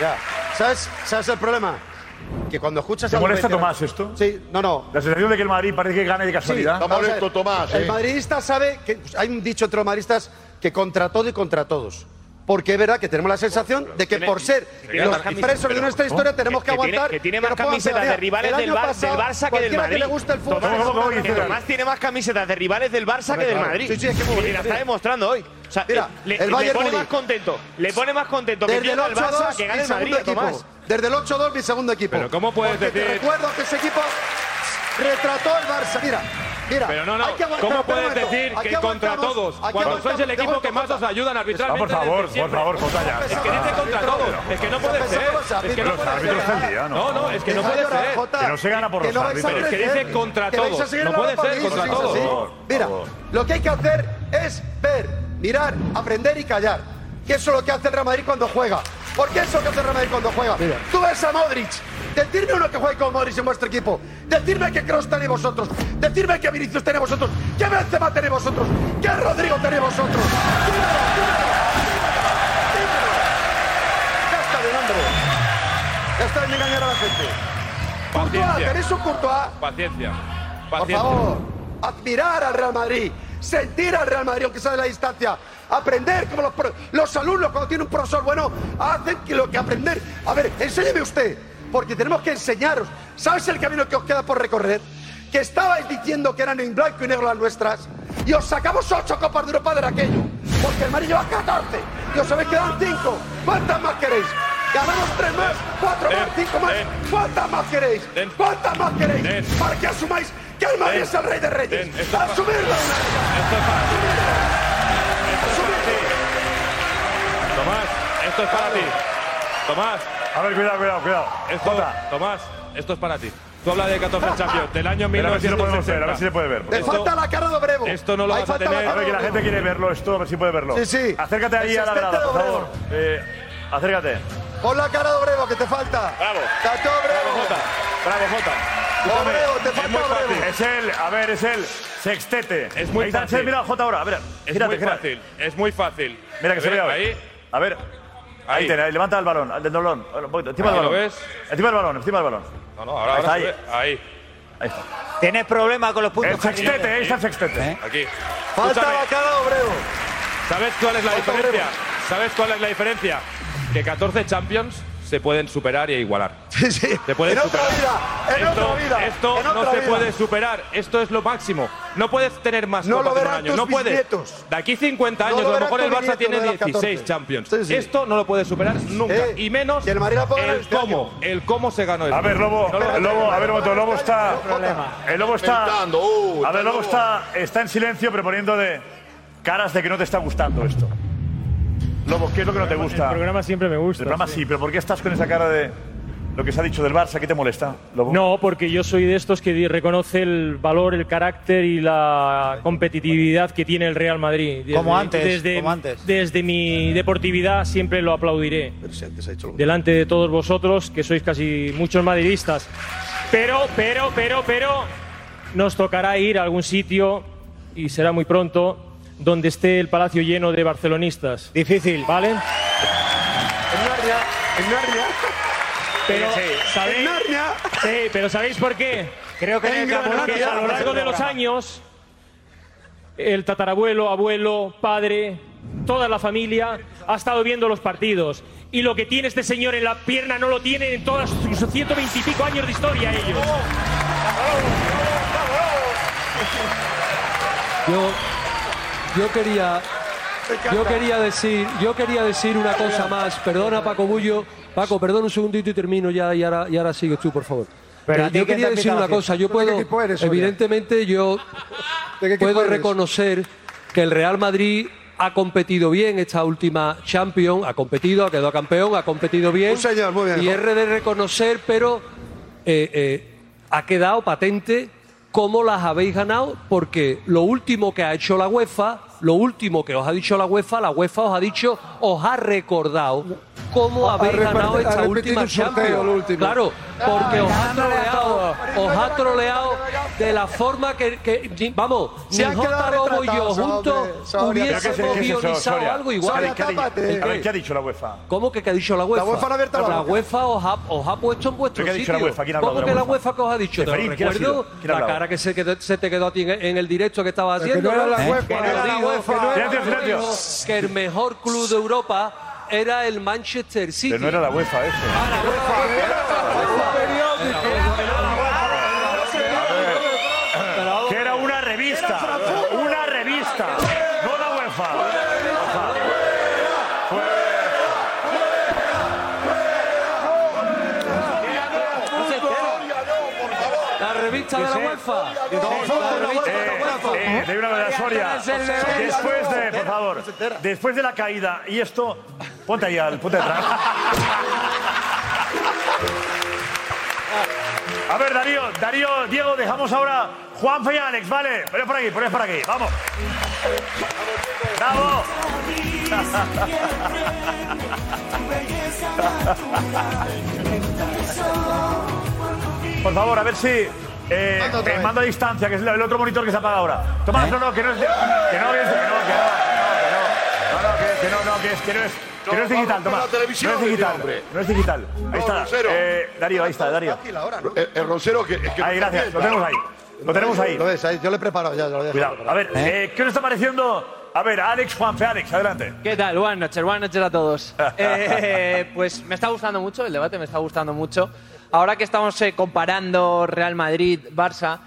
Ya. ¿Sabes, ¿Sabes el problema? Que cuando escuchas ¿Te a los molesta veteranos- Tomás esto? Sí, no, no. La sensación de que el Madrid parece que gane de casualidad. Está molesto, Tomás, El eh. madridista sabe que hay un dicho entre los madridistas que contra todo y contra todos. Porque es verdad que tenemos la sensación de que por ser los presos de nuestra historia tenemos que aguantar. Que tiene más camisetas de rivales del, Barça que del Madrid. que Tomás, tiene más camisetas de rivales del Barça que del Madrid. Sí, sí, es que y la está demostrando hoy. O sea, Mira, le, el le pone más contento. Le pone más contento Desde que el Barça que gane el Madrid, Tomás. Desde el 8-2 mi segundo equipo. Pero ¿cómo puedes decir? Te recuerdo que ese equipo retrató el Barça. Mira, Mira, pero no, no. ¿Cómo puedes decir que contra todos? Cuando sois el equipo que más os ayudan arbitralmente. No, por favor, por favor, Jotalla. Es que dice contra todos. Es que no puede ser. Es que no los árbitros del día, ¿no? No, no, es que no puede ser. Que no se gana por los árbitros. Pero es que dice contra todos. No puede ser contra todos. Mira, lo que hay que hacer es ver, mirar, aprender y callar. Que eso es lo que hace el Real Madrid cuando juega. Porque eso es lo que hace el Real Madrid cuando juega. Tú ves a Modric Decidme uno que juegue con Modric en vuestro equipo. Decidme que Kroos tenéis vosotros. Decidme que Vinicius tenéis vosotros. Que Benzema tenéis vosotros. Que Rodrigo tenéis vosotros. ¡Dímelo, dímelo, dímelo! Ya está de nombre. Ya está de engañar a la gente. Paciencia. Courtois, tenéis un Courtois. Paciencia. Paciencia. Por favor, admirar al Real Madrid sentir al Real Madrid, aunque sea de la distancia. Aprender como los, alumnos cuando tienen un profesor bueno hacen lo que aprender. A ver, enséñeme usted porque tenemos que enseñaros. ¿Sabes el camino que os queda por recorrer? Que estabais diciendo que eran en blanco y negro las nuestras y os sacamos ocho copas de Europa de aquello, porque el Madrid lleva 14 y os habéis quedado cinco. ¿Cuántas más queréis? Ganamos tres más, cuatro más, cinco más. ¿Cuántas más queréis? ¿Cuántas más queréis? Para que asumáis que el Madrid es el rey de reyes. ¡Asumirlo! ¡Asumirlo! Tomás, esto es para ti. Tomás, a ver, cuidado, cuidado, cuidado. Esto, Jota. Tomás, esto es para ti. Tú hablas de 14 ah. Champions del año 1960. A ver si se puede ver. Le falta la cara de Brevo. Esto no lo Ahí vas a tener. A ver, que la gente quiere verlo, esto, a ver si puede verlo. Sí, sí. Acércate ahí a la grada, por favor. Eh, acércate. Pon la cara de Brevo, que te falta. Bravo. Tato Brevo. Bravo, Jota. Bravo, Jota. Obreo, te falta Es él, a ver, es él. Sextete. Es muy fácil. Está, mira Jota ahora, a ver. Es gírate, muy fácil, es muy fácil. Mira que se ve ahí. A ver. Ahí, tenés, levanta el balón, del doblón. Encima del balón. ves? Encima del balón, encima del balón. No, no, ahora, ahí. Ahí. Ahí. está. Tienes problemas con los puntos. El sextete, ahí está el sextete. ¿Eh? Aquí. Falta Bacalao, Breu. ¿Sabes cuál es la Falta diferencia? ¿Sabes cuál es la diferencia? Que 14 Champions se pueden superar e igualar. Sí, sí. En otra vida, esto, no se puede superar. Esto es lo máximo. No puedes tener más no copas lo en un año. No puedes. De aquí 50 años, lo a lo mejor el Barça tiene 16 Champions. Sí. Esto no lo puedes superar nunca. Y menos el, cómo. El cómo se ganó el A ver, Lobo, Lobo, a ver, Moto, Lobo está. El Lobo está. A ver, Lobo está, está en silencio, pero poniendo de caras de que no te está gustando esto. Lobo, ¿qué es lo que no te gusta? El programa siempre me gusta. El programa sí, pero ¿por qué estás con esa cara de.? Lo que se ha dicho del Barça? ¿Qué te molesta, Lobo? No, porque yo soy de estos que reconoce el valor, el carácter y la competitividad que tiene el Real Madrid. Como antes, Desde, como antes. desde mi deportividad siempre lo aplaudiré. Delante de todos vosotros, que sois casi muchos madridistas. Pero, pero, pero, pero, nos tocará ir a algún sitio, y será muy pronto, donde esté el palacio lleno de barcelonistas. Difícil. ¿Vale? En Narnia, en Narnia. Pero, Sí. ¿sabéis? En Narnia. Sí, pero ¿sabéis por qué? Creo que en Porque a lo largo de los años, el tatarabuelo, abuelo, padre, toda la familia ha estado viendo los partidos. Y lo que tiene este señor en la pierna no lo tiene en todos sus 120 y pico años de historia ellos. Yo, yo quería, yo quería decir, yo quería decir una cosa más. Perdona, Paco Bullo. Paco, perdona un segundito y termino ya y ahora, y ahora sigues tú, por favor. Pero Eh, yo quería decir una cosa. Yo ¿Tú de qué puedo, eres, evidentemente, yo puedo reconocer que el Real Madrid ha competido bien esta última Champions, ha competido, ha quedado campeón, ha competido bien. Un señor, muy bien. Y es de reconocer, pero eh, eh, ha quedado patente cómo las habéis ganado, porque lo último que ha hecho la UEFA, lo último que os ha dicho la UEFA, la UEFA os ha dicho, os ha recordado cómo Ha- ha habéis ganado esta última Champions. Claro, porque os ha troleado, os ha troleado de la forma que, que- vamos, Se ni han J. Lobo y yo juntos hubiésemos ¿Qué es eso, guionizado algo igual. ¿qué ha dicho? tápate. A ver, ¿qué ha dicho la UEFA? ¿Cómo que qué ha dicho la UEFA? La UEFA la. UEFA os ha, os ha puesto en vuestro ¿Pero qué ha dicho sitio. la UEFA? ¿Quién ha hablado ¿Cómo de que la UEFA? Que os ha dicho? Te lo Ceferín, ¿quién ha recuerdo. La cara que se, quedó, se te quedó a ti en, en el directo que estabas haciendo. no era la UEFA. Que no era la silencio. UEFA, que el mejor club de Europa era el Manchester City. Pero no era la UEFA ese. Que revista de la UEFA. De. Eh, una cosa, Soria. Después de, por favor, después de la caída y esto, ponte ahí al, ponte detrás. A ver, Darío, Darío, Diego, dejamos ahora Juanfe y Alex, ¿vale? Poned por aquí, poned por aquí, vamos. ¡Bravo! Por favor, a ver si. Eh, eh, mando a distancia, que es el otro monitor que se apaga ahora. Tomás, no, no, que no es. de- Que no, es. Que no, que no, que no, que no, no, que, que no, no, que es, que no es. Que no es digital, televisión, no es digital. hombre. No es digital. Ahí está. Eh, Darío, ahí está, Darío. El, el roncero que, es que Ahí, gracias. Lo tenemos ahí. Lo tenemos ahí. Lo ves, ahí, yo le he preparado ya, lo dejo Cuidado. A ver, eh, ¿qué os está pareciendo? A ver, Alex, Juanfe, Alex, adelante. ¿Qué tal? Buenas noches, buenas noches a todos. Eh, pues me está gustando mucho, el debate me está gustando mucho. Ahora que estamos eh, comparando Real Madrid-Barça,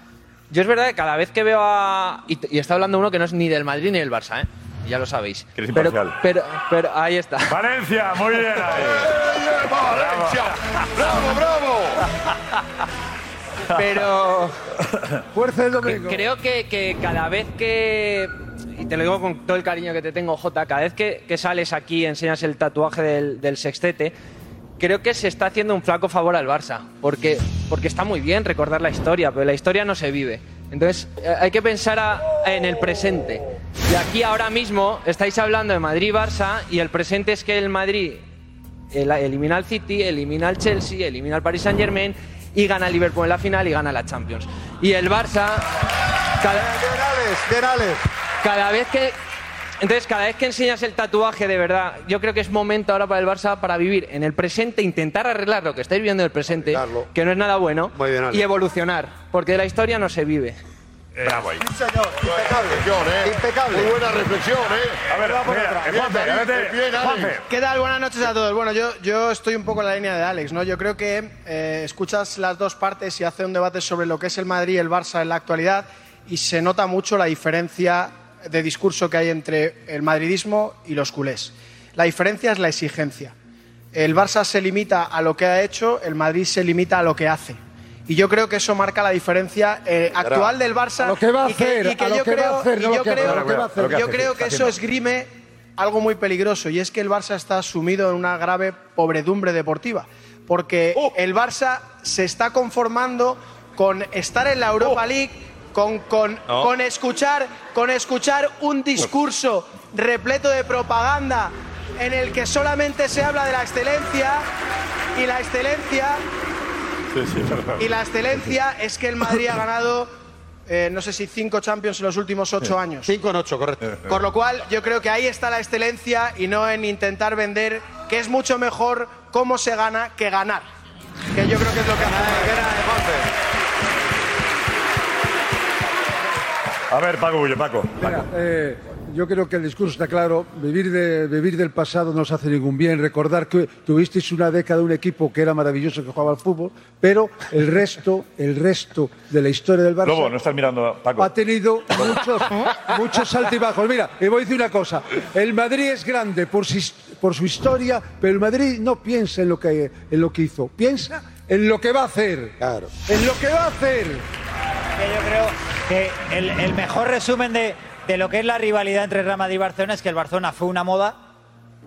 yo es verdad que cada vez que veo a... Y, y está hablando uno que no es ni del Madrid ni del Barça, ¿eh? Ya lo sabéis. Que eres pero, imparcial. pero, pero ahí está. Valencia, muy bien ahí. ¡Valencia! ¡Bravo, bravo! Pero Fuerza el domingo. creo que, que cada vez que... Y te lo digo con todo el cariño que te tengo, Jota, cada vez que, que sales aquí y enseñas el tatuaje del, del sextete, creo que se está haciendo un flaco favor al Barça. Porque, porque está muy bien recordar la historia, pero la historia no se vive. Entonces eh, hay que pensar a- en el presente. Y aquí ahora mismo estáis hablando de Madrid-Barça y el presente es que el Madrid el- elimina al City, elimina al Chelsea, elimina al Paris Saint Germain y gana el Liverpool en la final y gana la Champions. Y el Barça, cada, cada vez que. Entonces, cada vez que enseñas el tatuaje, de verdad, yo creo que es momento ahora para el Barça para vivir en el presente, intentar arreglar lo que estáis viendo en el presente, que no es nada bueno, Muy bien, y evolucionar, porque de la historia no se vive. Bravo ahí. Sí, señor, impecable. Reflexión, ¿eh? Impecable. Muy buena reflexión, ¿eh? A ver, mira, eh, Juanfe, Bien, adelante. bien, Alex. Juanfe. ¿Qué tal? Buenas noches a todos. Bueno, yo, yo estoy un poco en la línea de Alex, ¿no? Yo creo que eh, escuchas las dos partes y hace un debate sobre lo que es el Madrid y el Barça en la actualidad y se nota mucho la diferencia de discurso que hay entre el madridismo y los culés. La diferencia es la exigencia. El Barça se limita a lo que ha hecho, el Madrid se limita a lo que hace. Y yo creo que eso marca la diferencia eh, actual del Barça. A lo que va a hacer, yo que va a creo- yo creo- a lo que va a hacer. yo creo que eso esgrime algo muy peligroso y es que el Barça está sumido en una grave pobredumbre deportiva. Porque el Barça se está conformando con estar en la Europa League, con, con, No. con, escuchar, con escuchar un discurso repleto de propaganda en el que solamente se habla de la excelencia y la excelencia y la excelencia es que el Madrid ha ganado, eh, no sé si cinco Champions en los últimos ocho años. Cinco en ocho, correcto. Por lo cual, yo creo que ahí está la excelencia y no en intentar vender que es mucho mejor cómo se gana que ganar. Que yo creo que es lo que. A ver, Paco Bullo, Paco. Mira, eh, yo creo que el discurso está claro. Vivir, de, vivir del pasado no os hace ningún bien. Recordar que tuvisteis una década un equipo que era maravilloso, que jugaba al fútbol, pero el resto, el resto de la historia del Barça Lobo, no estás mirando, Paco. ha tenido muchos, muchos altos Mira, y voy a decir una cosa. El Madrid es grande por por su historia, pero el Madrid no piensa en lo que, en lo que hizo. Piensa en lo que va a hacer. Claro. En lo que va a hacer. Que yo creo que el, el mejor resumen de, de lo que es la rivalidad entre Real Madrid y Barcelona es que el Barcelona fue una moda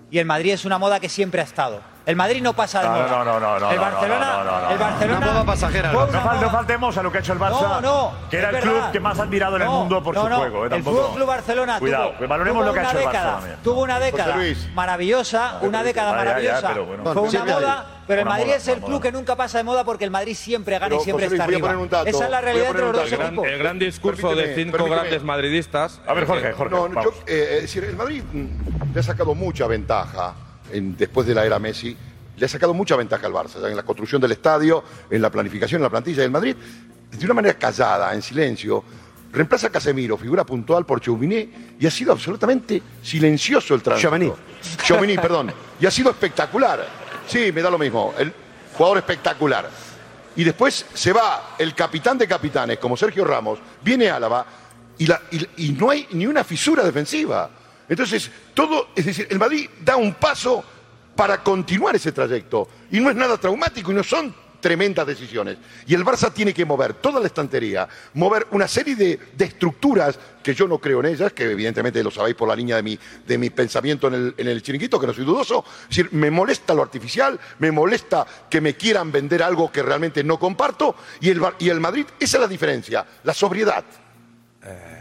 y el Madrid es una moda que siempre ha estado. El Madrid no pasa de No, moda. no, no, no, no, El Barcelona, no, no, no, no, el Barcelona Una moda pasajera. una no moda- faltemos a lo que ha hecho el Barça, No, no, que era el club que más ha admirado en el No, mundo por no, su no. juego. eh, El Fútbol Club Barcelona Cuidado, tuvo, valoremos tuvo lo que ha una hecho el Barça década, también. tuvo una década maravillosa, una década maravillosa. Fue una moda, pero el Madrid moda, es el club que nunca pasa de moda porque el Madrid siempre gana Pero, y siempre José está arriba. poner un dato, Esa es la realidad entre los dos equipos. El gran discurso de cinco permíteme. grandes madridistas. A ver, Jorge, Jorge. No, yo, eh, es decir, el Madrid mm, le ha sacado mucha ventaja en- después de la era Messi. Le ha sacado mucha ventaja al Barça, en la construcción del estadio, en la planificación, en la plantilla del Madrid. De una manera callada, en silencio, reemplaza a Casemiro, figura puntual por Chouminé, y ha sido absolutamente silencioso el tránsito. Tchouaméni, perdón. Y ha sido espectacular. Sí, me da lo mismo. El jugador espectacular. Y después se va el capitán de capitanes, como Sergio Ramos, viene Álava y, la- y- y no hay ni una fisura defensiva. Entonces, todo, es decir, el Madrid da un paso para continuar ese trayecto. Y no es nada traumático y no son tremendas decisiones. Y el Barça tiene que mover toda la estantería, mover una serie de, de estructuras que yo no creo en ellas, que evidentemente lo sabéis por la línea de mi, de mi pensamiento en el, en el chiringuito, que no soy dudoso. Es decir, me molesta lo artificial, me molesta que me quieran vender algo que realmente no comparto. Y el, y el Madrid, esa es la diferencia, la sobriedad.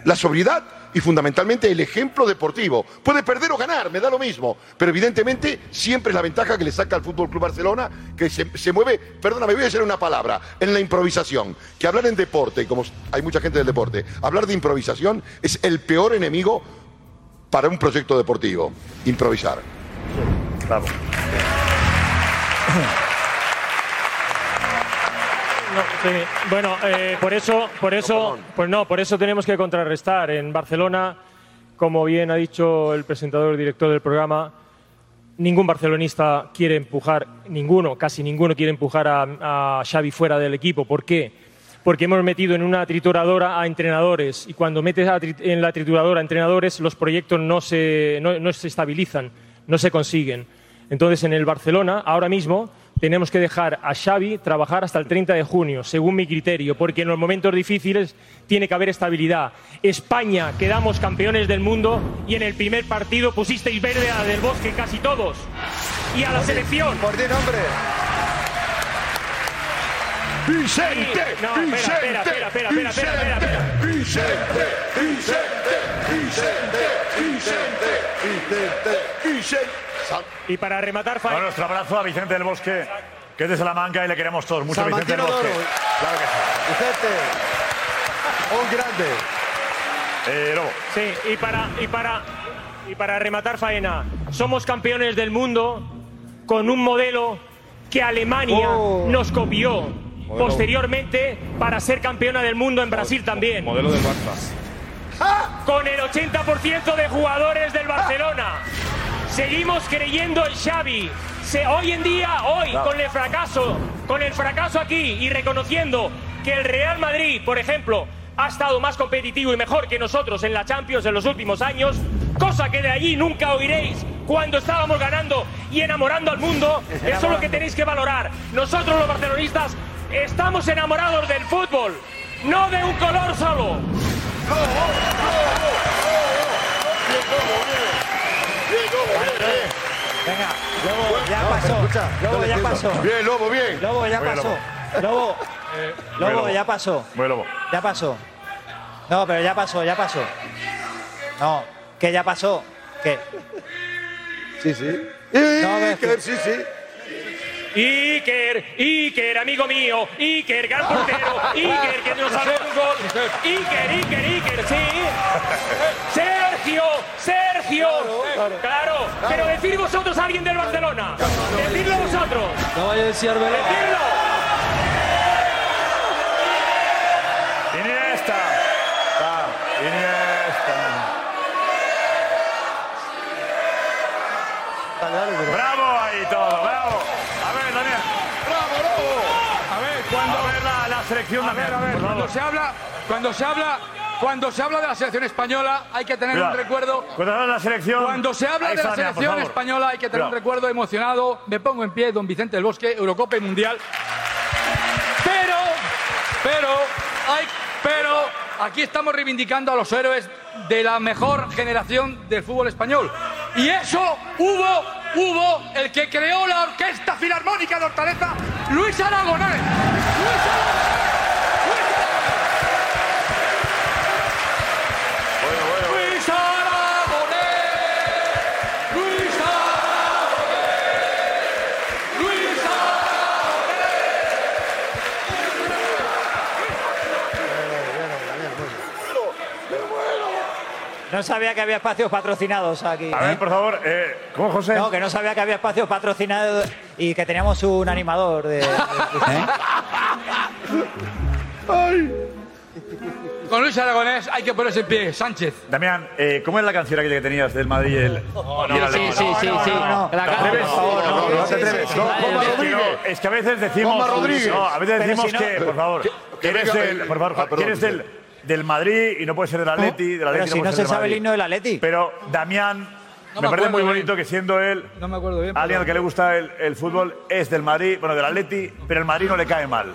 La sobriedad y fundamentalmente el ejemplo deportivo. Puede perder o ganar, me da lo mismo. Pero evidentemente siempre es la ventaja que le saca al Fútbol Club Barcelona, que se, mueve, perdóname, voy a decir una palabra, en la improvisación. Que hablar en deporte, como hay mucha gente del deporte, hablar de improvisación es el peor enemigo para un proyecto deportivo. Improvisar. Bravo. No, sí. Bueno, eh, por eso, por eso, pues no, por eso tenemos que contrarrestar. En Barcelona, como bien ha dicho el presentador, director del programa, ningún barcelonista quiere empujar, ninguno, casi ninguno quiere empujar a, a Xavi fuera del equipo. ¿Por qué? Porque hemos metido en una trituradora a entrenadores y cuando metes a en la trituradora a entrenadores los proyectos no se, no- no se estabilizan, no se consiguen. Entonces, en el Barcelona, ahora mismo, tenemos que dejar a Xavi trabajar hasta el 30 de junio, según mi criterio, porque en los momentos difíciles tiene que haber estabilidad. España, quedamos campeones del mundo y en el primer partido pusisteis verde a la del Bosque casi todos. Y a la selección. Por ti, hombre. Vicente, No, espera, espera, espera, espera, espera, espera, espera. Vicente, Vicente, Vicente, Vicente, Vicente, Vicente. Y para rematar, Bueno, nuestro abrazo a Vicente del Bosque, que es de Salamanca y le queremos todos mucho, Vicente del de Bosque. Claro que sí. Vicente. Un grande. Eh, Lobo. Sí, y para, y para, y para rematar faena, somos campeones del mundo con un modelo que Alemania Oh. nos copió posteriormente para ser campeona del mundo en Brasil también. Modelo del Barça. Con el 80% de jugadores del Barcelona. Seguimos creyendo en Xavi. Se- hoy en día, hoy, con el fracaso, con el fracaso aquí y reconociendo que el Real Madrid, por ejemplo, ha estado más competitivo y mejor que nosotros en la Champions en los últimos años, cosa que de allí nunca oiréis cuando estábamos ganando y enamorando al mundo, eso es lo que tenéis que valorar. Nosotros los barcelonistas estamos enamorados del fútbol, no de un color solo. Venga, Lobo, ya pasó. Lobo, ya pasó. Bien, Lobo, bien. Lobo, ya pasó. Lobo, Muy Lobo, Lobo. ya pasó. Muy Lobo. Ya pasó. No, pero ya pasó, ya pasó. No, que ya pasó. ¿Qué? Sí, sí. No, que- sí, sí. Iker, Iker, amigo mío, Iker, gran portero, Iker, que nos salvó un gol. Iker, Iker, Iker, sí. Sergio, Sergio. Claro, pero decid vosotros a alguien del Barcelona. Decidlo vosotros. No vaya a decir. Decidlo. Iniesta. Va, Iniesta. Bravo ahí todo, bravo. A ver, Daniel. ¡Bravo, Lobo! A ver, cuando... A ver la, la selección A ver, a ver, cuando se habla, cuando se habla, cuando se habla de la selección española, hay que tener un recuerdo. Cuando la selección. Cuando se habla de la selección española, hay que tener un recuerdo emocionado. Me pongo en pie, don Vicente del Bosque, Eurocopa y Mundial. Pero, pero, hay, pero, aquí estamos reivindicando a los héroes de la mejor generación del fútbol español. Y eso hubo, hubo el que creó la Orquesta Filarmónica de Hortaleza, Luis Aragonés. Luis Luis No sabía que había espacios patrocinados aquí. A ver, por favor, eh, ¿cómo, José? No, que no sabía que había espacios patrocinados y que teníamos un animador de. Con Luis Aragonés hay que ponerse en pie, Sánchez. Damián, eh, ¿cómo es la canción aquella que tenías del Madrid y el. sí, sí, sí, sí. No, no, no, te sí, atreves. sí, No, sí. Juanma Es que Rodríguez. no, Es que a veces decimos. Juanma Rodríguez. No, a veces Pero decimos si no- que, por favor, Que- que que eres venga del, el- por favor, perdón, que eres del, del Madrid y no puede ser del Atleti. Del Atleti Pero si no se del sabe el Madrid. himno del Atleti. Pero Damián, No me, me parece acuerdo muy bien. bonito que siendo él No me acuerdo bien. alguien al que le gusta el, el fútbol es del Madrid, bueno, del Atleti, pero el Madrid no le cae mal.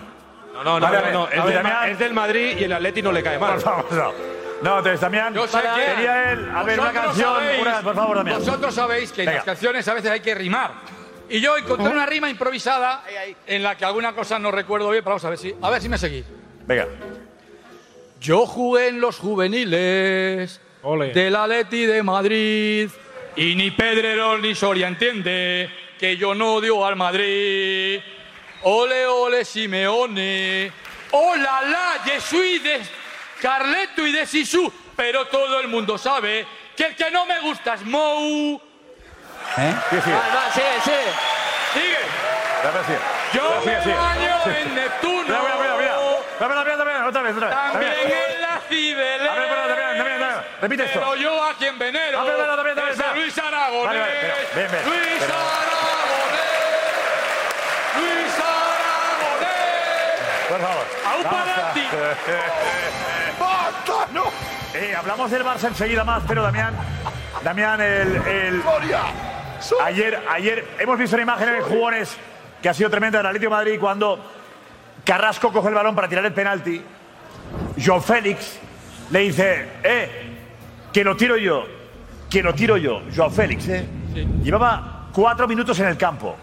No, no, no, Vale, no, no, a es, ver, del, Damián. es del Madrid y el Atleti no le cae mal. Por favor, no. No, entonces, Damián, Yo sé que quería él, a ver, una vosotros canción, sabéis- una, por favor, Damián. Vosotros sabéis que en Venga. las canciones a veces hay que rimar. Y yo encontré una rima improvisada en la que alguna cosa no recuerdo bien, pero vamos a ver si, a ver si me seguís. Venga. Yo jugué en los juveniles del Atleti de Madrid y ni Pedrerol ni Soria entiende que yo no odio al Madrid. Ole, ole, Simeone. Hola, la, je suis de Carleto y de Sisu. Pero todo el mundo sabe que el que no me gusta es Mou. ¿Eh? Sí, sí. Va, va, sigue, sigue. Yo me baño Sí. en Neptuno. Mira, mira, mira, mira. Dame, otra vez, otra vez. También en la Cibeles. A ver, espera. Repite esto. Pero yo a quien venero. A ver, espera, espera. Luis Aragonés. Vale, vale, ven, ven, Luis Aragonés. Luis Aragonés. Por favor. A un penalti. ¡Basta! ¡No! Eh, hablamos del Barça enseguida más, pero Damián. Damián, el. el ayer, ayer hemos visto una imagen en el Jugones que ha sido tremenda del Atlético de Madrid cuando Carrasco coge el balón para tirar el penalti. Joe Félix le dice, eh, que lo tiro yo, que lo tiro yo. Joao Félix, eh. Llevaba cuatro minutos en el campo.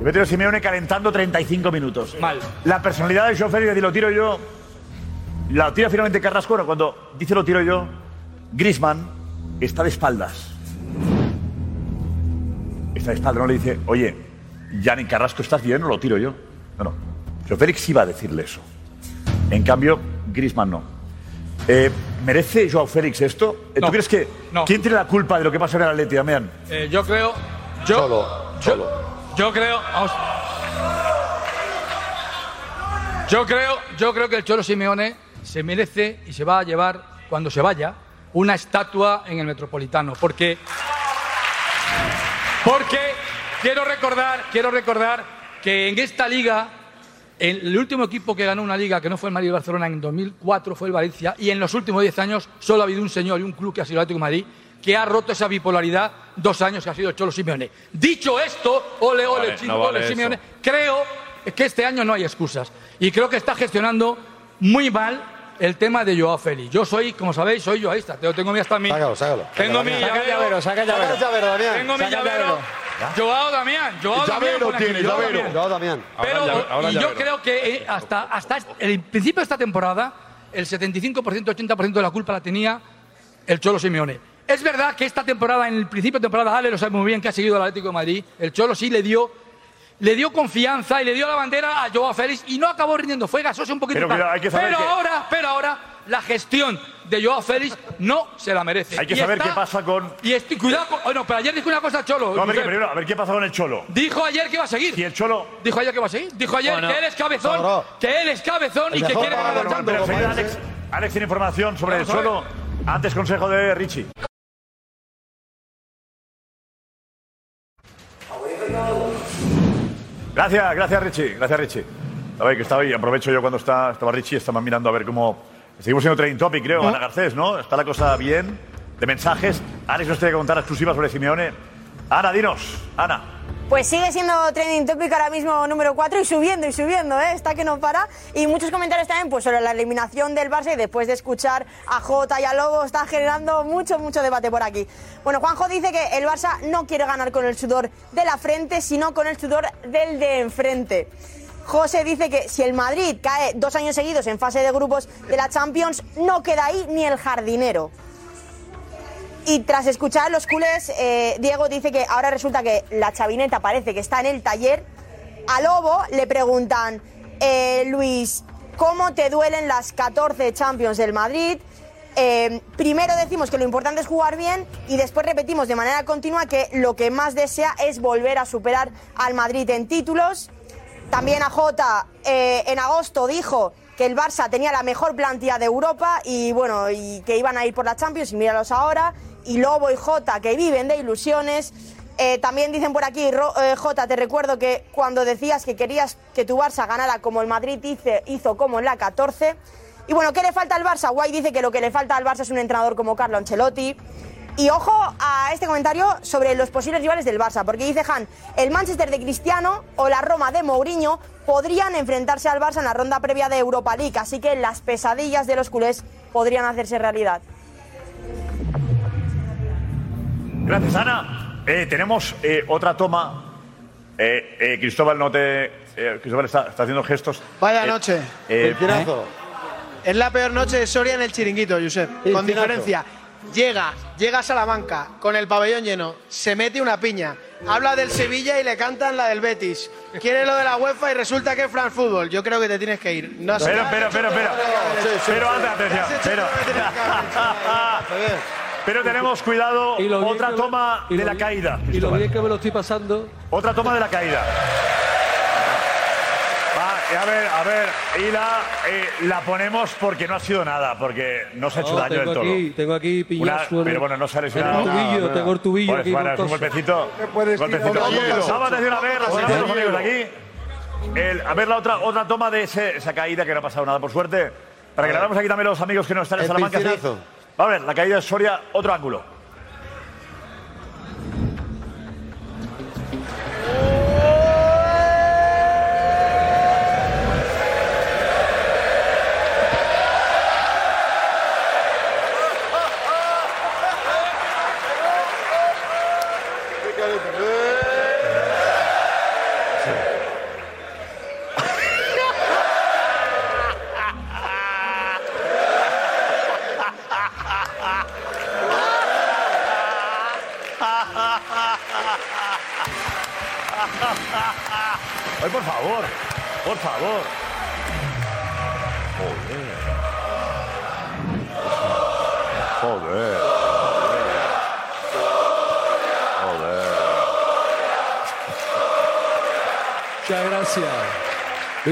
Y Beto Simeone calentando 35 minutos. Mal. La personalidad de Joao Félix de lo tiro yo, la tira finalmente Carrasco. Bueno, cuando dice lo tiro yo, Grisman está de espaldas. Está de espaldas, no le dice, oye, Yanni Carrasco, ¿estás bien o lo tiro yo? No, no. Joao Félix iba a decirle eso. En cambio, Grisman no. Eh, ¿Merece Joao Félix esto? Eh, ¿Tú No. crees que No. quién tiene la culpa de lo que pasa en el Atleti, Damián? Eh, yo creo. Yo, yo, yo creo. vamos. Yo creo, yo creo que el Cholo Simeone se merece y se va a llevar cuando se vaya una estatua en el Metropolitano, porque porque quiero recordar, quiero recordar que en esta liga el, último equipo que ganó una liga que no fue el Madrid Barcelona en 2004 fue el Valencia y en los últimos 10 años solo ha habido un señor y un club que ha sido el Atlético de Madrid que ha roto esa bipolaridad dos años que ha sido el Cholo Simeone. Dicho esto, ole, ole, Vale, chico, no vale ole, eso. Simeone, creo que este año no hay excusas y creo que está gestionando muy mal el tema de Joao Félix. Yo soy, como sabéis, soy joaísta. Tengo, tengo mi hasta mi. Sácalo, sácalo. Tengo mi llavero. llavero, saca el llavero. Saca el llavero, Damián. Tengo mi llavero. Joao Damián. Joao Damián. Llavero tiene, Joao llavero. Damián. Joao Damián. Pero, Ahora llave- ahora y yo llavero. creo que eh, hasta, el principio de esta temporada, el 75%, 80% de la culpa la tenía el Cholo Simeone. Es verdad que esta temporada, en el principio de temporada, Ale lo sabe muy bien que ha seguido el Atlético de Madrid, el Cholo sí le dio, le dio confianza y le dio la bandera a Joao Félix y no acabó rindiendo, fue gasoso un poquito Pero cuidado, hay que saber pero que- ahora, pero ahora, la gestión de Joao Félix no se la merece. Hay que Y saber está- qué pasa con. Y estoy, cuidado, con- oh, no, pero ayer dijo una cosa Cholo. No, a ver, primero, a ver qué pasa con el Cholo. Dijo ayer que iba a seguir. ¿Y el Cholo? Dijo ayer que va a seguir. Dijo ayer Bueno. que él es cabezón, Sobró. que él es cabezón y El que mejor quiere ganar pero Champions. Alex, Alex tiene información sobre el. Cholo. Antes consejo de Richie. Gracias, gracias Richie, gracias Richie. A ver, que estaba ahí, aprovecho yo cuando está, estaba Richie, estaba mirando a ver cómo... Seguimos siendo trending topic, creo, Ana Garcés, ¿no? Está la cosa bien, de mensajes. Alex nos tiene que contar exclusivas sobre Simeone. Ana, dinos, Ana. Pues sigue siendo trending topic ahora mismo número 4 y subiendo y subiendo, ¿eh? está que no para. Y muchos comentarios también pues, sobre la eliminación del Barça y después de escuchar a Jota y a Lobo está generando mucho, mucho debate por aquí. Bueno, Juanjo dice que el Barça no quiere ganar con el sudor de la frente, sino con el sudor del de enfrente. José dice que si el Madrid cae dos años seguidos en fase de grupos de la Champions, no queda ahí ni el jardinero. Y tras escuchar los culés, eh, Diego dice que ahora resulta que la chavineta parece que está en el taller. A Lobo le preguntan, eh, Luis, ¿cómo te duelen las 14 Champions del Madrid? Eh, primero decimos que lo importante es jugar bien y después repetimos de manera continua que lo que más desea es volver a superar al Madrid en títulos. También a Jota eh, en agosto dijo que el Barça tenía la mejor plantilla de Europa y bueno, y que iban a ir por la Champions y míralos ahora. Y Lobo y Jota que viven de ilusiones. Eh, también dicen por aquí, Ro- eh, Jota, te recuerdo que cuando decías que querías que tu Barça ganara como el Madrid hice- hizo como en la 14. Y bueno, ¿qué le falta al Barça? Guay dice que lo que le falta al Barça es un entrenador como Carlo Ancelotti. Y ojo a este comentario sobre los posibles rivales del Barça, porque dice Han, el Manchester de Cristiano o la Roma de Mourinho podrían enfrentarse al Barça en la ronda previa de Europa League, así que las pesadillas de los culés podrían hacerse realidad. Gracias, Ana. Eh, tenemos eh, otra toma. Eh, eh, Cristóbal, no te. eh, Cristóbal está, está haciendo gestos. Vaya Eh, noche. eh, Es la peor noche de Soria en el chiringuito, Josep. Con diferencia. Llega, llega a Salamanca con el pabellón lleno, se mete una piña, habla del Sevilla y le cantan la del Betis. Quiere lo de la UEFA y resulta que es France Football. Yo creo que te tienes que ir. No Pero, pero, pero, pero. Pero, anda, atención. Pero, pero tenemos cuidado. Y lo bien Otra toma de lo la caída. Y lo bien que me lo estoy pasando. Otra toma de la caída. Eh, a ver, a ver. Y la, eh, la ponemos porque no ha sido nada, porque no se ha hecho No, daño del tengo todo. aquí, tengo aquí Una- pero bueno, no se ha en lesionado. el tubillo, tengo el tubillo Pues, aquí bueno, es un golpecito. puedes golpecito. tirar hielo. Vamos a decir a ver, Con vamos a los amigos de aquí. El- a ver la otra, otra toma de ese- esa caída que no ha pasado nada, por suerte. Para que la veamos aquí también los amigos que no están en El Salamanca. sí. piscinazo. A ver, la caída de Soria, otro ángulo.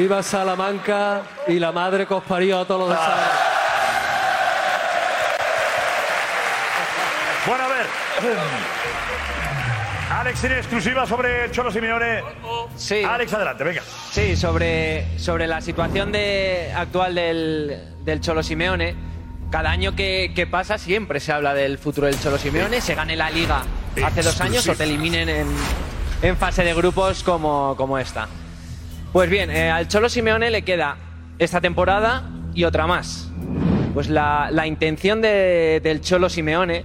Viva Salamanca y la madre que os parió a todos los de Salamanca. Bueno, a ver. Alex tiene exclusiva sobre Cholo Simeone. Sí. Alex, adelante, venga. Sí, sobre, sobre la situación de, actual del, del Cholo Simeone. Cada año que, que pasa siempre se habla del futuro del Cholo Simeone. Se gane la liga hace dos años o te eliminen en, en fase de grupos como, como esta. Pues bien, eh, al Cholo Simeone le queda esta temporada y otra más. Pues la, la intención de- del Cholo Simeone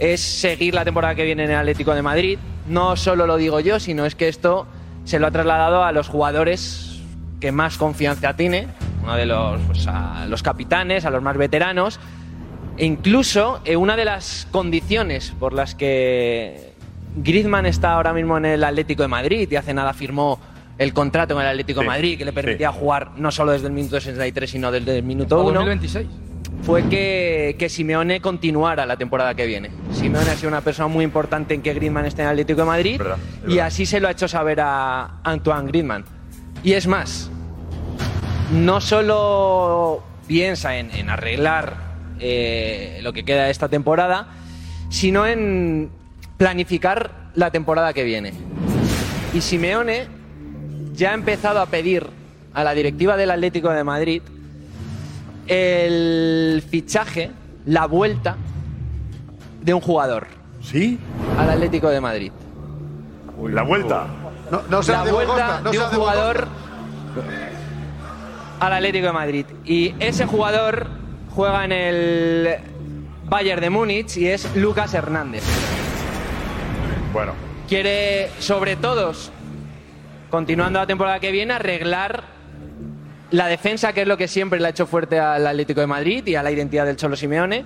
es seguir la temporada que viene en el Atlético de Madrid. No solo lo digo yo, sino es que esto se lo ha trasladado a los jugadores que más confianza tiene, uno de los, pues, a los capitanes, a los más veteranos. E incluso eh, una de las condiciones por las que Griezmann está ahora mismo en el Atlético de Madrid y hace nada firmó el contrato con el Atlético de Sí, Madrid que le permitía jugar no solo desde el minuto 63 sino desde el minuto Hasta 1 2026. fue que, que Simeone continuara la temporada que viene. Simeone ha sido una persona muy importante en que Griezmann esté en el Atlético de Madrid y así se lo ha hecho saber a Antoine Griezmann. Y es más, no solo piensa en, en arreglar eh, lo que queda de esta temporada, sino en planificar la temporada que viene. Y Simeone ya ha empezado a pedir a la directiva del Atlético de Madrid el fichaje, la vuelta de un jugador. ¿Sí? Al Atlético de Madrid. La vuelta. No, no la Diego vuelta Costa, no de un jugador al Atlético de Madrid. Y ese jugador juega en el Bayern de Múnich y es Lucas Hernández. Bueno. Quiere, sobre todo, continuando la temporada que viene, arreglar la defensa, que es lo que siempre le ha hecho fuerte al Atlético de Madrid y a la identidad del Cholo Simeone.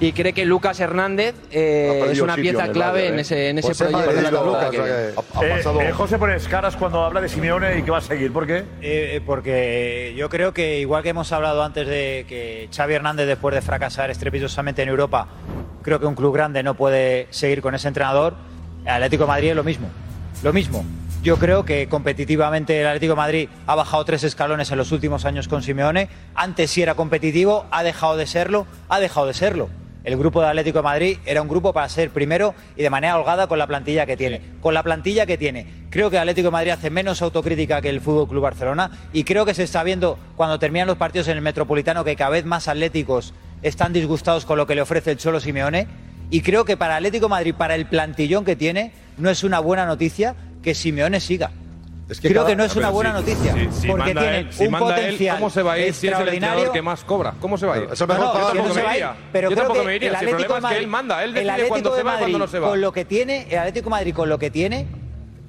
Y cree que Lucas Hernández eh, es una pieza en clave en ¿eh? ese, en ese Pues es proyecto de Lucas, que ha- ha pasado- Eh, José pones caras cuando habla de Simeone y que va a seguir. ¿Por qué? Porque yo creo que, igual que hemos hablado antes de que Xavi Hernández, después de fracasar estrepitosamente en Europa, creo que un club grande no puede seguir con ese entrenador, el Atlético de Madrid es lo mismo. Lo mismo. Yo creo que competitivamente el Atlético de Madrid ha bajado tres escalones en los últimos años con Simeone. Antes sí era competitivo, ha dejado de serlo, ha dejado de serlo. El grupo de Atlético de Madrid era un grupo para ser primero y de manera holgada con la plantilla que tiene. Con la plantilla que tiene. Creo que el Atlético de Madrid hace menos autocrítica que el Fútbol Club Barcelona y creo que se está viendo cuando terminan los partidos en el Metropolitano que cada vez más atléticos están disgustados con lo que le ofrece el Cholo Simeone. Y creo que para Atlético de Madrid, para el plantillón que tiene, no es una buena noticia que Simeone siga. que creo cada- que no es Pero una buena si- noticia. si- si porque manda tienen él- si un manda él, potencial ¿Cómo se va a ir si es el que más cobra? ¿Cómo se va a ir? Eso yo tampoco no se me va a ir, iría. Pero yo creo tampoco que me iría. el Si el Atlético problema de es que él Madrid- manda. Él el decide Atlético cuándo de se va y Madrid, cuándo no se va. Con lo que tiene, el Atlético de Madrid con lo que tiene,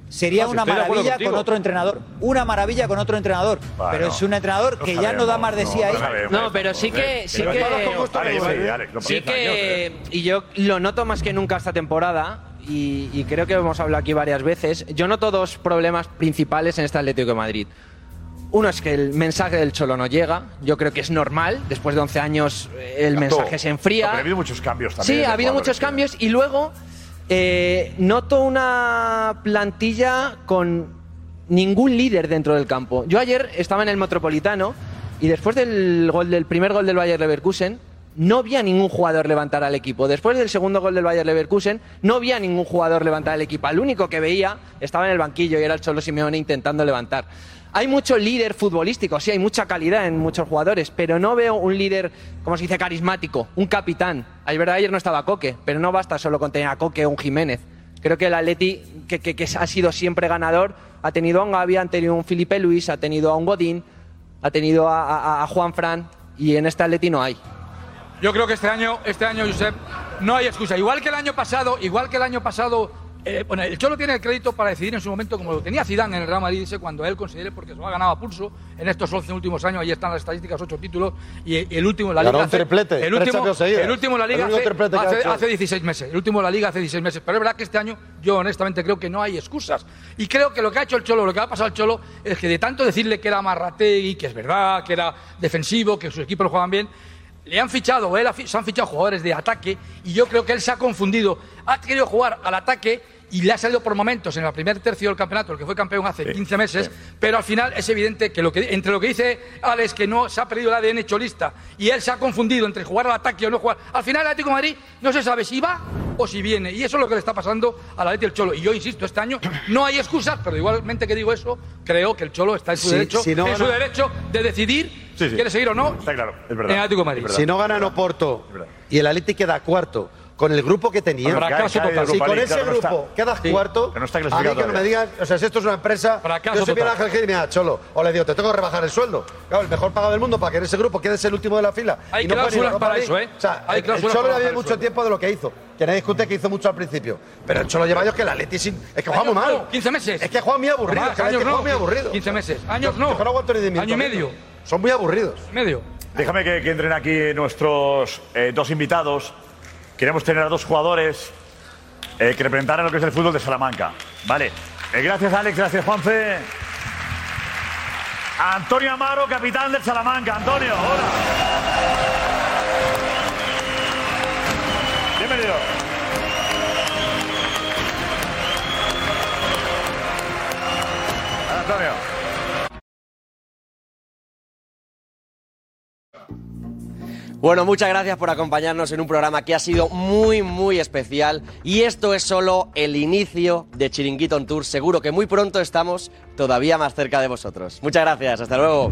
sería No, si una maravilla con otro entrenador. Una maravilla con otro entrenador. Bueno, pero es un entrenador no que ya no da más de sí no, ahí. no. No, pero sí que. Sí Pero Alex, sí, no que. Y yo lo noto más que nunca esta temporada. Y, y creo que hemos hablado aquí varias veces. Yo noto dos problemas principales en este Atlético de Madrid. Uno es que el mensaje del Cholo no llega. Yo creo que es normal. Después de 11 años, eh, el mensaje se No, enfría. pero ha habido muchos cambios también. Sí, ha habido muchos cambios y luego eh, noto una plantilla con ningún líder dentro del campo. Yo ayer estaba en el Metropolitano y después del gol del primer gol del Bayer Leverkusen no vi a ningún jugador levantar al equipo. Después del segundo gol del Bayer Leverkusen no vi a ningún jugador levantar al equipo. Al único que veía estaba en el banquillo y era el Cholo Simeone intentando levantar. Hay mucho líder futbolístico, sí, hay mucha calidad en muchos jugadores, pero no veo un líder, como se dice, carismático, un capitán. Ayer, verdad, ayer no estaba Coque, pero no basta solo con tener a Coque o un Jiménez. Creo que el Atleti, que, ha sido siempre ganador, ha tenido a un Gavi, ha tenido a un Felipe Luis, ha tenido a un Godín, ha tenido a, a- a Juan Fran, y en este Atleti no hay. Yo creo que este año, este año, Josep, no hay excusa. Igual que el año pasado, igual que el año pasado, eh, bueno, el Cholo tiene el crédito para decidir en su momento, como lo tenía Zidane en el Real Madrid, dice, cuando él considere, porque se lo ha ganado a pulso en estos 11 últimos años, ahí están las estadísticas, ocho títulos, y, el último en la Ganó Liga. un triplete, el último, el último en la Liga hace, hace- hecho. hace 16 meses. El último en la Liga hace 16 meses. Pero es verdad que este año, yo honestamente creo que no hay excusas. Y creo que lo que ha hecho el Cholo, lo que ha pasado al Cholo, es que de tanto decirle que era Marrategui, que es verdad, que era defensivo, que sus equipos lo jugaban bien, le han fichado, él ha se han fichado jugadores de ataque y yo creo que él se ha confundido. Ha querido jugar al ataque y le ha salido por momentos en el primer tercio del campeonato, el que fue campeón hace 15 meses, pero al final es evidente que, lo que entre lo que dice Alex, que no se ha perdido el ADN cholista, y él se ha confundido entre jugar al ataque o no jugar. Al final el Atlético de Madrid no se sabe si va o si viene, y eso es lo que le está pasando al Atlético del Cholo. Y yo insisto, este año no hay excusas, pero igualmente que digo eso, creo que el Cholo está en su derecho, si no en su derecho de decidir Sí, sí. si quiere seguir o no Está claro, es en el Atlético de Madrid. Si no ganan Oporto y el Atleti queda cuarto con el grupo que tenía. Fracaso total. Si con ese League, no está. grupo quedas Sí. cuarto, Pero no está a mí que no me digan, o sea, si esto es una empresa, Fracaso yo soy total. Ángel Gil y me da cholo, o le digo, te tengo que rebajar el sueldo. Claro, el mejor pagado del mundo para que en ese grupo quedes el último de la fila. Hay y no cláusulas para eso, ¿eh? O sea, Hay el cláusulas Cholo el mucho sueldo. tiempo de lo que hizo. Que nadie discute que hizo mucho al principio. Pero el Cholo lleva años que el Atleti sin- es que juega muy Años mal. no, 15 meses. Es que juega muy aburrido. Más, es que el años no. muy aburrido. 15 meses. Años no. yo no aguanto ni de Año y medio. Son muy aburridos. Medio. Déjame que, que entren aquí nuestros eh, dos invitados. Queremos tener a dos jugadores eh, que representaran lo que es el fútbol de Salamanca. Vale. Eh, gracias, Alex. Gracias, Juanfe. Antonio Amaro, capitán del Salamanca. Antonio, hola. Bienvenido. Antonio. Bueno, muchas gracias por acompañarnos en un programa que ha sido muy, muy especial. Y esto es solo el inicio de Chiringuito on Tour. Seguro que muy pronto estamos todavía más cerca de vosotros. Muchas gracias, hasta luego.